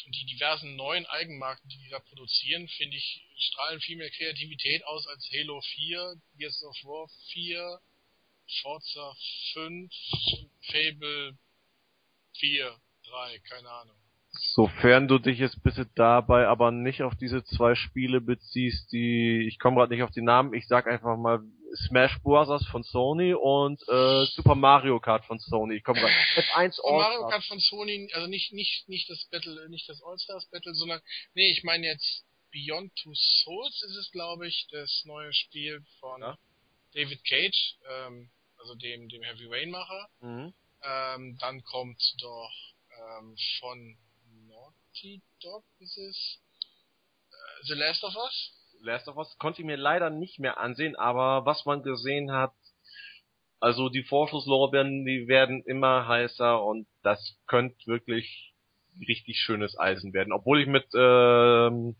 die diversen neuen Eigenmarken, die die da produzieren, finde ich, strahlen viel mehr Kreativität aus als Halo 4, Gears of War 4, Forza 5 und Fable 4, 3, keine Ahnung. Sofern du dich jetzt bitte dabei aber nicht auf diese zwei Spiele beziehst, die, ich komme gerade nicht auf die Namen, ich sag einfach mal Smash Bros. von Sony und äh, Super Mario Kart von Sony. Ich komme gerade F1 Super Mario Kart von Sony, also nicht nicht nicht das Battle, nicht das All Stars Battle, sondern nee, ich meine jetzt Beyond Two Souls ist es, glaube ich, das neue Spiel von ja? David Cage, ähm, also dem dem Heavy Rain Macher. Mhm. Ähm, dann kommt doch ähm, von Naughty Dog ist es äh, The Last of Us. Last of Us konnte ich mir leider nicht mehr ansehen, aber was man gesehen hat, also die Vorschusslorbeeren, die werden immer heißer und das könnte wirklich richtig schönes Eisen werden. Obwohl ich mit ähm,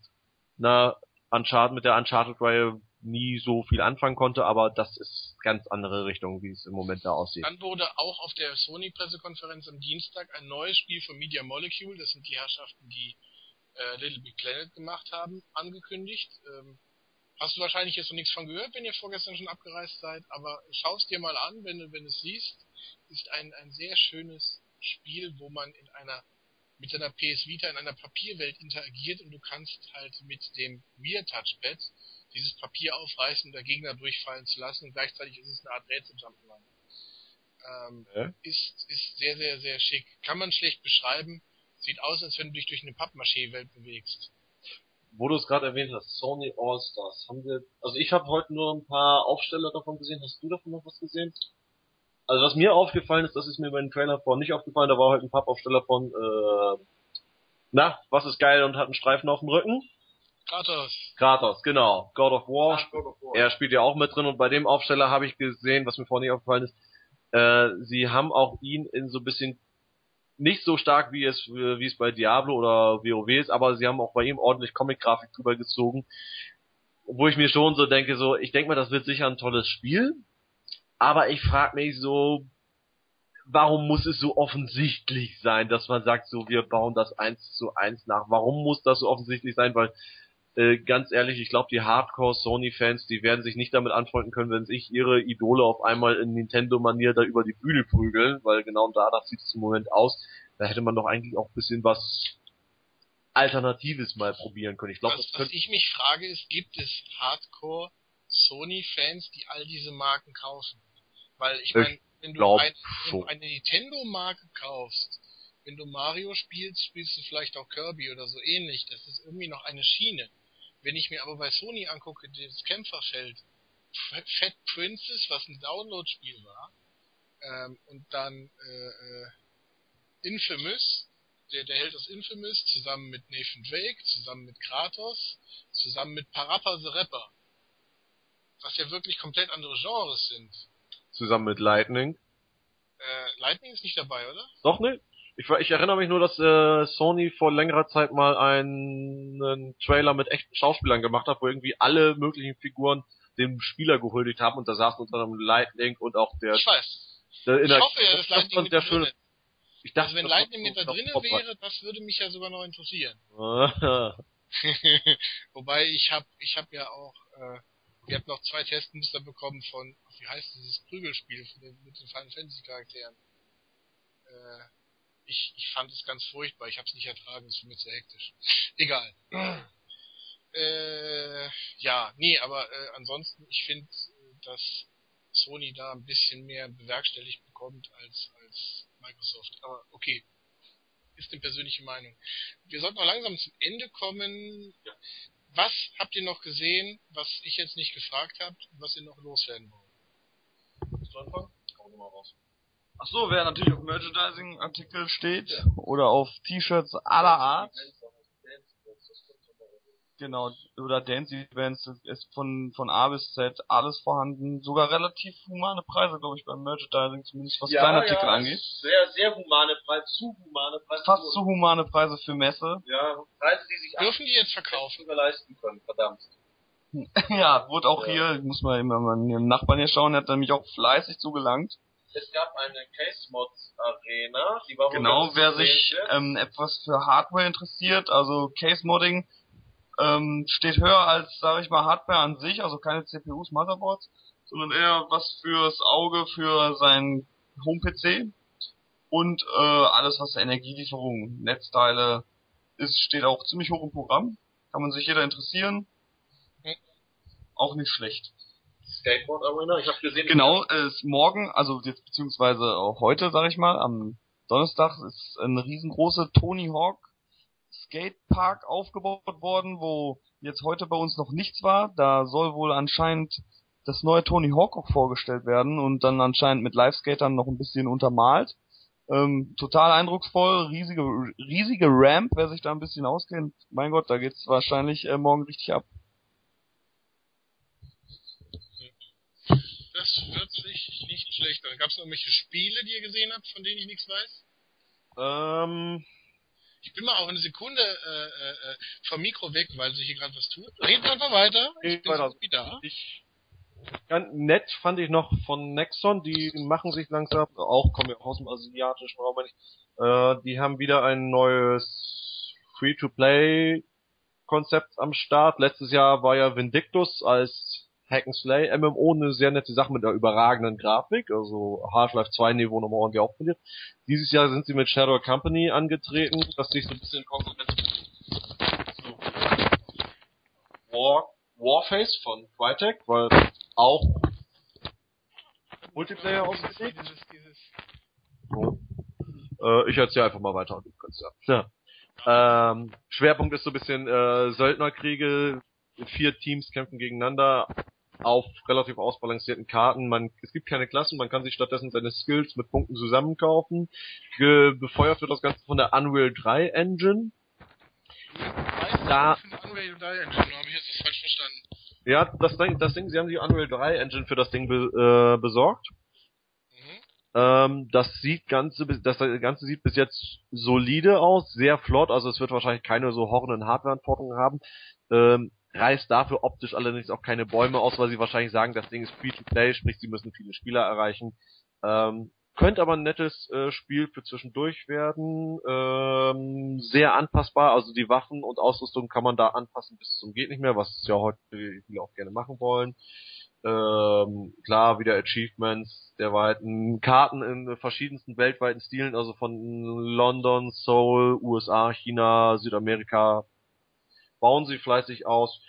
na, Uncharted, mit der Uncharted-Reihe nie so viel anfangen konnte, aber das ist ganz andere Richtung, wie es im Moment da aussieht. Dann wurde auch auf der Sony-Pressekonferenz am Dienstag ein neues Spiel von Media Molecule, das sind die Herrschaften, die äh, Little Big Planet gemacht haben, angekündigt. Ähm, hast du wahrscheinlich jetzt noch nichts von gehört, wenn ihr vorgestern schon abgereist seid, aber schaust dir mal an, wenn du, wenn es siehst. Ist ein, ein sehr schönes Spiel, wo man in einer mit seiner PS Vita in einer Papierwelt interagiert und du kannst halt mit dem Rear Touchpad dieses Papier aufreißen und der Gegner durchfallen zu lassen und gleichzeitig ist es eine Art Rätsel Jump'n'Run. Ähm, ja. ist, ist sehr, sehr, sehr schick. Kann man schlecht beschreiben. Sieht aus, als wenn du dich durch eine Pappmaché-Welt bewegst. Wo du es gerade erwähnt hast, Sony All-Stars. Haben wir, also ich habe heute nur ein paar Aufsteller davon gesehen. Hast du davon noch was gesehen? Also was mir aufgefallen ist, das ist mir bei den Trailer vor nicht aufgefallen, da war heute ein Pappaufsteller von, äh, na, was ist geil und hat einen Streifen auf dem Rücken? Kratos. Kratos, genau. God of War. Ach, God of War. Er spielt ja auch mit drin und bei dem Aufsteller habe ich gesehen, was mir vorhin nicht aufgefallen ist, äh, sie haben auch ihn in so ein bisschen nicht so stark wie es wie es bei Diablo oder WoW ist, aber sie haben auch bei ihm ordentlich Comic-Grafik drüber gezogen, wo ich mir schon so denke, so ich denke mal, das wird sicher ein tolles Spiel, aber ich frage mich so, warum muss es so offensichtlich sein, dass man sagt, so wir bauen das eins zu eins nach? Warum muss das so offensichtlich sein? Weil äh, ganz ehrlich, ich glaube, die Hardcore Sony-Fans, die werden sich nicht damit anfreunden können, wenn sich ihre Idole auf einmal in Nintendo-Manier da über die Bühne prügeln, weil genau da das sieht es im Moment aus. Da hätte man doch eigentlich auch ein bisschen was Alternatives mal probieren können. Ich glaube, was, was ich mich frage, ist, gibt es Hardcore Sony-Fans, die all diese Marken kaufen? Weil ich meine, wenn, du ein, wenn du eine Nintendo-Marke kaufst, wenn du Mario spielst, spielst du vielleicht auch Kirby oder so ähnlich. Das ist irgendwie noch eine Schiene. Wenn ich mir aber bei Sony angucke, das Kämpferfeld, Fat Princess, was ein Download-Spiel war, ähm, und dann äh, äh, Infamous, der, der Held aus Infamous, zusammen mit Nathan Drake, zusammen mit Kratos, zusammen mit Parappa the Rapper. Was ja wirklich komplett andere Genres sind. Zusammen mit Lightning? Äh, Lightning ist nicht dabei, oder? Doch, ne? Ich, ich erinnere mich nur, dass äh, Sony vor längerer Zeit mal einen, einen Trailer mit echten Schauspielern gemacht hat, wo irgendwie alle möglichen Figuren dem Spieler gehuldigt haben und da saßen unter anderem Lightning und auch der Der Ich hoffe ja, dass das Lightning mit sehr schön. Ich dachte, Also wenn Lightning mit da drinnen wäre, das würde mich ja sogar noch interessieren. Wobei ich habe ich hab ja auch, äh, wir hatten noch zwei Testmuster bekommen von, wie heißt dieses Prügelspiel von den, mit den Final Fantasy Charakteren. Äh, ich, ich fand es ganz furchtbar, ich habe es nicht ertragen, es ist für mich zu hektisch. Egal. äh, ja, nee, aber äh, ansonsten, ich finde, dass Sony da ein bisschen mehr bewerkstelligt bekommt als, als Microsoft. Aber okay, ist eine persönliche Meinung. Wir sollten noch langsam zum Ende kommen. Ja. Was habt ihr noch gesehen, was ich jetzt nicht gefragt habt, was ihr noch loswerden wollt? Willst du anfangen? Komm mal raus. Ach so, wer natürlich auf Merchandising-Artikel steht oder auf T-Shirts aller Art, genau, oder Dance-Events, ist von, von A bis Z alles vorhanden, sogar relativ humane Preise, glaube ich, beim Merchandising, zumindest was Kleinartikel angeht. Sehr, sehr humane Preise, zu humane Preise. Fast zu humane Preise für Messe. Ja, Preise, die sich Dürfen die jetzt verkaufen? sogar leisten können, verdammt. ja, wurde auch Ja. hier, muss man immer mal im Nachbarn hier schauen, der hat nämlich auch fleißig zugelangt. Es gab eine Case Mods Arena, die war Genau, wer sich ähm, etwas für Hardware interessiert, also Case Modding ähm, steht höher als, sage ich mal, Hardware an sich, also keine CPUs, Motherboards, sondern eher was fürs Auge, für sein Home-PC und äh, alles, was Energielieferung, Netzteile ist, steht auch ziemlich hoch im Programm. Kann man sich jeder interessieren. Hm. Auch nicht schlecht. Skateboard Arena, ich habe gesehen, Genau, ist morgen, also jetzt beziehungsweise auch heute, sag ich mal, am Donnerstag ist eine riesengroße Tony Hawk Skatepark aufgebaut worden, wo jetzt heute bei uns noch nichts war. Da soll wohl anscheinend das neue Tony Hawk auch vorgestellt werden und dann anscheinend mit Live-Skatern noch ein bisschen untermalt. Ähm, total eindrucksvoll, riesige, riesige Ramp, wer sich da ein bisschen auskennt. Mein Gott, da geht's wahrscheinlich äh, morgen richtig ab. Das hört sich nicht schlecht an. Gab es noch irgendwelche Spiele, die ihr gesehen habt, von denen ich nichts weiß? ähm, Ich bin mal auch eine Sekunde äh, äh, äh, vom Mikro weg, weil sich hier gerade was tut. Reden wir einfach weiter. Ich Red bin weiter. wieder. ich ganz nett fand ich noch von Nexon, die machen sich langsam, auch kommen ja auch aus dem asiatischen Raum, ich, äh, die haben wieder ein neues Free-to-Play Konzept am Start. Letztes Jahr war ja Vindictus als Hack and Slay MMO eine sehr nette Sache mit einer überragenden Grafik, also Half-Life 2 Niveau nochmal ordentlich aufpoliert. Dieses Jahr sind sie mit Shadow Company angetreten, das sich so ein bisschen Konkurrenz zu War, Warface von Crytek, weil auch Multiplayer ausgelegt. Dieses, dieses, So. Äh, ich erzähle einfach mal weiter. Du kannst ja. ja. Ähm, Schwerpunkt ist so ein bisschen äh, Söldnerkriege. Vier Teams kämpfen gegeneinander auf relativ ausbalancierten Karten. Man, es gibt keine Klassen, man kann sich stattdessen seine Skills mit Punkten zusammenkaufen. Ge befeuert wird das Ganze von der Unreal 3 Engine. Da- für eine Unreal 3 Engine, habe ich jetzt das falsch verstanden. Ja, das Ding, das Ding, sie haben die Unreal 3 Engine für das Ding be, äh, besorgt. Mhm. Ähm, das sieht ganze, das Ganze sieht bis jetzt solide aus, sehr flott, also es wird wahrscheinlich keine so horrenden Hardware-Anforderungen haben. Ähm, reißt dafür optisch allerdings auch keine Bäume aus, weil sie wahrscheinlich sagen, das Ding ist Free-to-Play, sprich, sie müssen viele Spieler erreichen. Ähm, könnte aber ein nettes äh, Spiel für zwischendurch werden. Ähm, sehr anpassbar, also die Waffen und Ausrüstung kann man da anpassen bis zum geht nicht mehr, was ja heute viele auch gerne machen wollen. Ähm, klar, wieder Achievements der weiten Karten in verschiedensten weltweiten Stilen, also von London, Seoul, USA, China, Südamerika, bauen sie fleißig aus.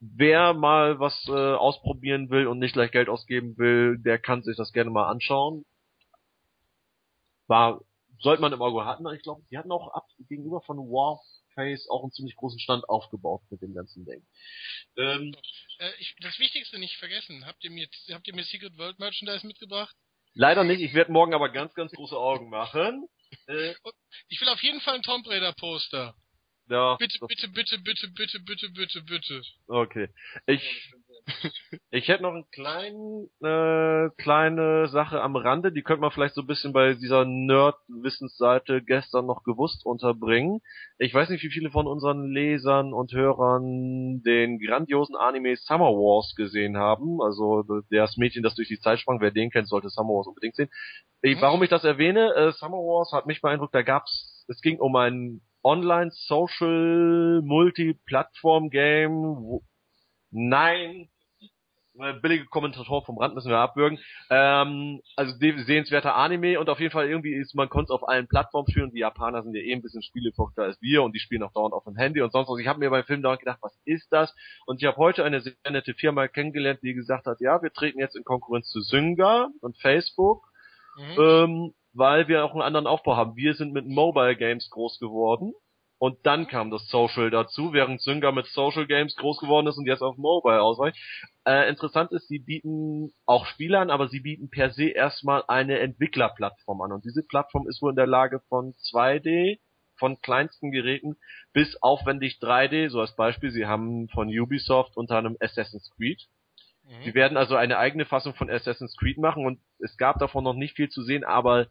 Wer mal was äh, ausprobieren will und nicht gleich Geld ausgeben will, der kann sich das gerne mal anschauen. War, sollte man im Auge hatten, ich glaube, die hatten auch ab, gegenüber von Warface auch einen ziemlich großen Stand aufgebaut mit dem ganzen Ding. Ähm, Äh, ich, das Wichtigste nicht vergessen. Habt ihr mir, habt ihr mir Secret World Merchandise mitgebracht? leider nicht, ich werde morgen aber ganz, ganz große Augen machen. Äh, Ich will auf jeden Fall ein Tomb Raider Poster. Ja, Bitte, das- bitte, bitte, bitte, bitte, bitte, bitte, bitte. Okay. Ich Ich hätte noch eine kleinen, äh, kleine Sache am Rande, die könnte man vielleicht so ein bisschen bei dieser Nerd-Wissensseite gestern noch gewusst unterbringen. Ich weiß nicht, wie viele von unseren Lesern und Hörern den grandiosen Anime Summer Wars gesehen haben. Also das Mädchen, das durch die Zeit sprang, wer den kennt, sollte Summer Wars unbedingt sehen. Ich, warum ich das erwähne, äh, Summer Wars hat mich beeindruckt, da gab's, es ging um ein Online-Social-Multi-Plattform-Game, Nein, billige Kommentator vom Rand müssen wir abwürgen. Ähm, also sehenswerter Anime und auf jeden Fall irgendwie ist, man konnte es auf allen Plattformen spielen und die Japaner sind ja eh ein bisschen spielefuchter als wir und die spielen auch dauernd auf dem Handy und sonst was. Ich habe mir beim Film dauernd gedacht, was ist das? Und ich habe heute eine sehr nette Firma kennengelernt, die gesagt hat, ja, wir treten jetzt in Konkurrenz zu Synga und Facebook, mhm. ähm, weil wir auch einen anderen Aufbau haben. Wir sind mit Mobile Games groß geworden und dann kam das Social dazu, während Zynga mit Social Games groß geworden ist und jetzt auf Mobile ausweicht. Äh, interessant ist, sie bieten auch Spiele an, aber sie bieten per se erstmal eine Entwicklerplattform an. Und diese Plattform ist wohl in der Lage von 2D, von kleinsten Geräten bis aufwendig 3D, so als Beispiel, sie haben von Ubisoft unter einem Assassin's Creed. Mhm. Sie werden also eine eigene Fassung von Assassin's Creed machen und es gab davon noch nicht viel zu sehen, aber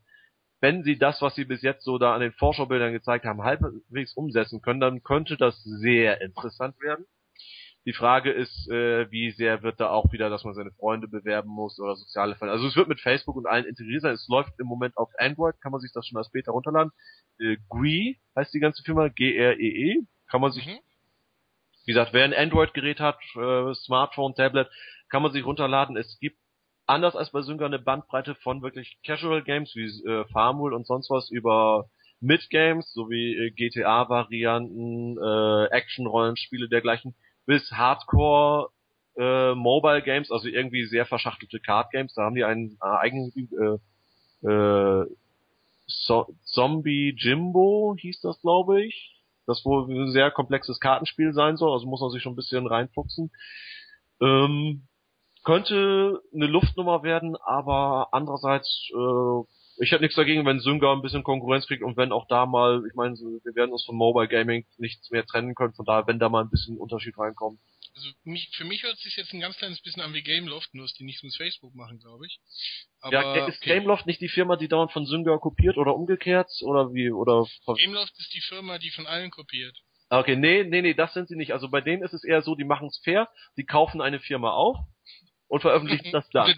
wenn sie das, was sie bis jetzt so da an den Vorschaubildern gezeigt haben, halbwegs umsetzen können, dann könnte das sehr interessant werden. Die Frage ist, äh, wie sehr wird da auch wieder, dass man seine Freunde bewerben muss oder soziale Fälle. Also es wird mit Facebook und allen integriert sein. Es läuft im Moment auf Android, kann man sich das schon als Beta runterladen. Äh, Gree heißt die ganze Firma, G-R-E-E. -E. Kann man sich, mhm. wie gesagt, wer ein Android-Gerät hat, äh, Smartphone, Tablet, kann man sich runterladen. Es gibt anders als bei Synga eine Bandbreite von wirklich Casual Games wie äh, Farmville und sonst was über Mid-Games sowie äh, GTA-Varianten, äh, Action-Rollenspiele dergleichen, bis Hardcore äh, Mobile Games, also irgendwie sehr verschachtelte Card Games. Da haben die einen äh, eigenen äh, äh, so Zombie Jimbo hieß das, glaube ich. Das wohl ein sehr komplexes Kartenspiel sein soll, also muss man sich schon ein bisschen reinfuchsen. Ähm, könnte eine Luftnummer werden, aber andererseits, äh, ich hätte nichts dagegen, wenn Synga ein bisschen Konkurrenz kriegt und wenn auch da mal, ich meine, wir werden uns von Mobile Gaming nichts mehr trennen können, von daher, wenn da mal ein bisschen Unterschied reinkommt. Also mich, für mich hört es sich jetzt ein ganz kleines bisschen an wie Gameloft, nur dass die nichts mit Facebook machen, glaube ich. Aber, ja, ist okay. Gameloft nicht die Firma, die dauernd von Synga kopiert oder umgekehrt oder wie oder Gameloft ist die Firma, die von allen kopiert. Okay, nee, nee, nee, das sind sie nicht. Also bei denen ist es eher so, die machen es fair, die kaufen eine Firma auf, und veröffentlichen das dann.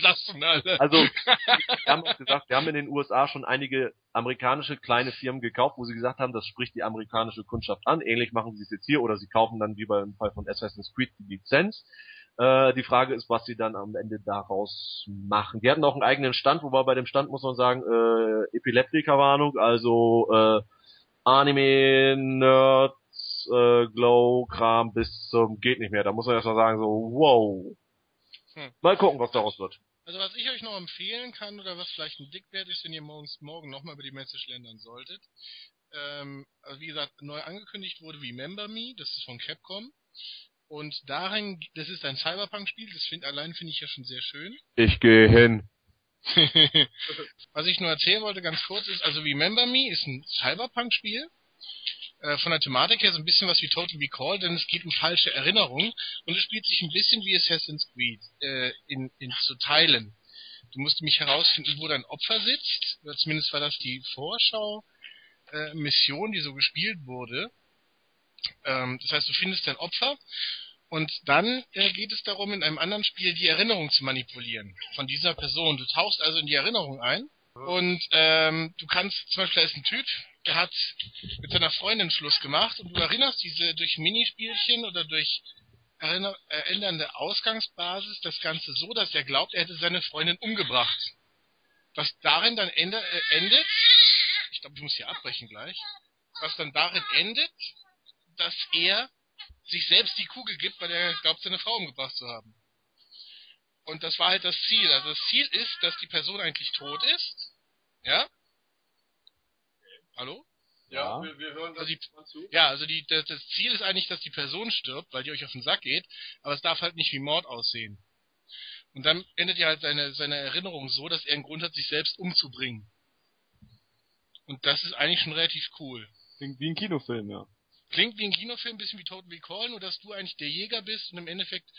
Also, wir haben auch gesagt, wir haben in den USA schon einige amerikanische kleine Firmen gekauft, wo sie gesagt haben, das spricht die amerikanische Kundschaft an. Ähnlich machen sie es jetzt hier oder sie kaufen dann wie beim Fall von Assassin's Creed die Lizenz. Äh, die Frage ist, was sie dann am Ende daraus machen. Die hatten auch einen eigenen Stand, wobei bei dem Stand muss man sagen, äh, Epileptiker-Warnung, also äh, Anime, Nerds, äh, Glow-Kram bis zum geht nicht mehr. Da muss man erstmal sagen, so, wow, hm. Mal gucken, was daraus wird. Also was ich euch noch empfehlen kann oder was vielleicht ein Dickwert ist, wenn ihr morgens morgen nochmal über die Messe schlendern solltet. Ähm, also wie gesagt, neu angekündigt wurde Remember Me, das ist von Capcom. Und darin, das ist ein Cyberpunk-Spiel, das find, allein finde ich ja schon sehr schön. Ich gehe hin. was ich nur erzählen wollte ganz kurz ist, also Remember Me ist ein Cyberpunk-Spiel äh, von der Thematik her so ein bisschen was wie Total Recall, denn es geht um falsche Erinnerungen und es spielt sich ein bisschen wie Assassin's Creed äh, in, in zu teilen. Du musst mich herausfinden, wo dein Opfer sitzt, oder zumindest war das die Vorschau äh, die so gespielt wurde. Ähm, das heißt, du findest dein Opfer und dann äh, geht es darum, in einem anderen Spiel die Erinnerung zu manipulieren von dieser Person. Du tauchst also in die Erinnerung ein und ähm, du kannst, zum Beispiel, da ist ein Typ, der hat mit seiner Freundin Schluss gemacht und du erinnerst diese durch Minispielchen oder durch erinner, erinnernde Ausgangsbasis das Ganze so, dass er glaubt, er hätte seine Freundin umgebracht. Was darin dann ende, äh, endet, ich glaube, ich muss hier abbrechen gleich, was dann darin endet, dass er sich selbst die Kugel gibt, weil er glaubt, seine Frau umgebracht zu haben. Und das war halt das Ziel. Also das Ziel ist, dass die Person eigentlich tot ist, ja, Hallo? Ja, ja. Wir, wir hören also die, zu. Ja, also die, das, das Ziel ist eigentlich, dass die Person stirbt, weil die euch auf den Sack geht, aber es darf halt nicht wie Mord aussehen. Und dann endet ja halt seine, seine Erinnerung so, dass er einen Grund hat, sich selbst umzubringen. Und das ist eigentlich schon relativ cool. Klingt wie ein Kinofilm, ja. Klingt wie ein Kinofilm, ein bisschen wie Total Recall, nur dass du eigentlich der Jäger bist und im Endeffekt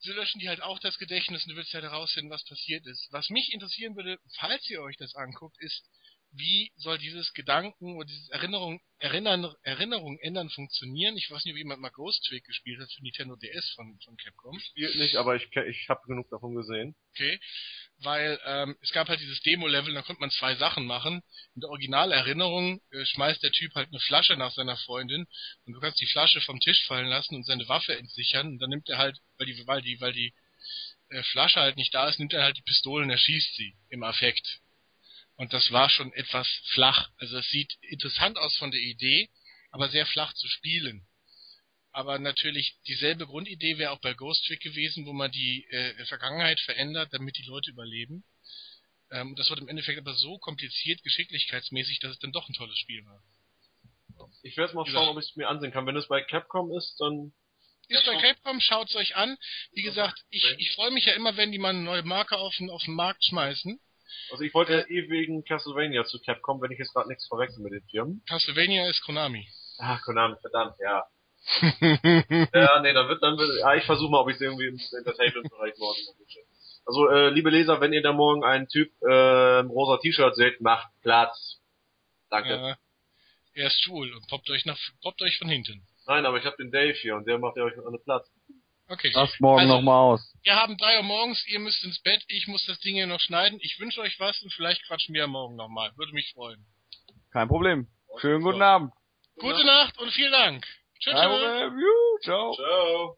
so löschen die halt auch das Gedächtnis und du willst halt herausfinden, was passiert ist. Was mich interessieren würde, falls ihr euch das anguckt, ist, wie soll dieses Gedanken oder dieses Erinnerung, Erinnern, Erinnerung ändern funktionieren? Ich weiß nicht, ob jemand mal Ghost Trick gespielt hat für Nintendo DS von, von Capcom. Spielt nicht, aber ich, ich habe genug davon gesehen. Okay. Weil ähm, es gab halt dieses Demo-Level, da konnte man zwei Sachen machen. In der Originalerinnerung äh, schmeißt der Typ halt eine Flasche nach seiner Freundin und du kannst die Flasche vom Tisch fallen lassen und seine Waffe entsichern und dann nimmt er halt, weil die, weil die, weil die äh, Flasche halt nicht da ist, nimmt er halt die Pistole und erschießt sie im Affekt. Und das war schon etwas flach. Also es sieht interessant aus von der Idee, aber sehr flach zu spielen. Aber natürlich dieselbe Grundidee wäre auch bei Ghost Trick gewesen, wo man die äh, Vergangenheit verändert, damit die Leute überleben. Ähm, das wird im Endeffekt aber so kompliziert, geschicklichkeitsmäßig, dass es dann doch ein tolles Spiel war. Ich werde mal schauen, ob ich es mir ansehen kann. Wenn es bei Capcom ist, dann ist bei Capcom, schaut es euch an. Wie gesagt, ich, ich freue mich ja immer, wenn die mal eine neue Marke auf den, auf den Markt schmeißen. Also ich wollte ja eh wegen Castlevania zu Capcom, wenn ich jetzt gerade nichts verwechsel mit den Firmen. Castlevania ist Konami. Ah, Konami, verdammt, ja. ja, nee, dann wird, dann wird, ja, ich versuche mal, ob ich es irgendwie im Entertainment-Bereich morgen. Also, äh, liebe Leser, wenn ihr da morgen einen Typ äh, im rosa T-Shirt seht, macht Platz. Danke. Ja, er ist schwul und poppt euch nach, poppt euch von hinten. Nein, aber ich habe den Dave hier und der macht ja euch alle Platz. Okay. Das morgen Also- nochmal aus. Wir haben drei Uhr morgens, ihr müsst ins Bett, ich muss das Ding hier noch schneiden. Ich wünsche euch was und vielleicht quatschen wir morgen nochmal. Würde mich freuen. Kein Problem. Schönen guten Abend. Gute Nacht und vielen Dank. Tschüss. Ciao. Ciao.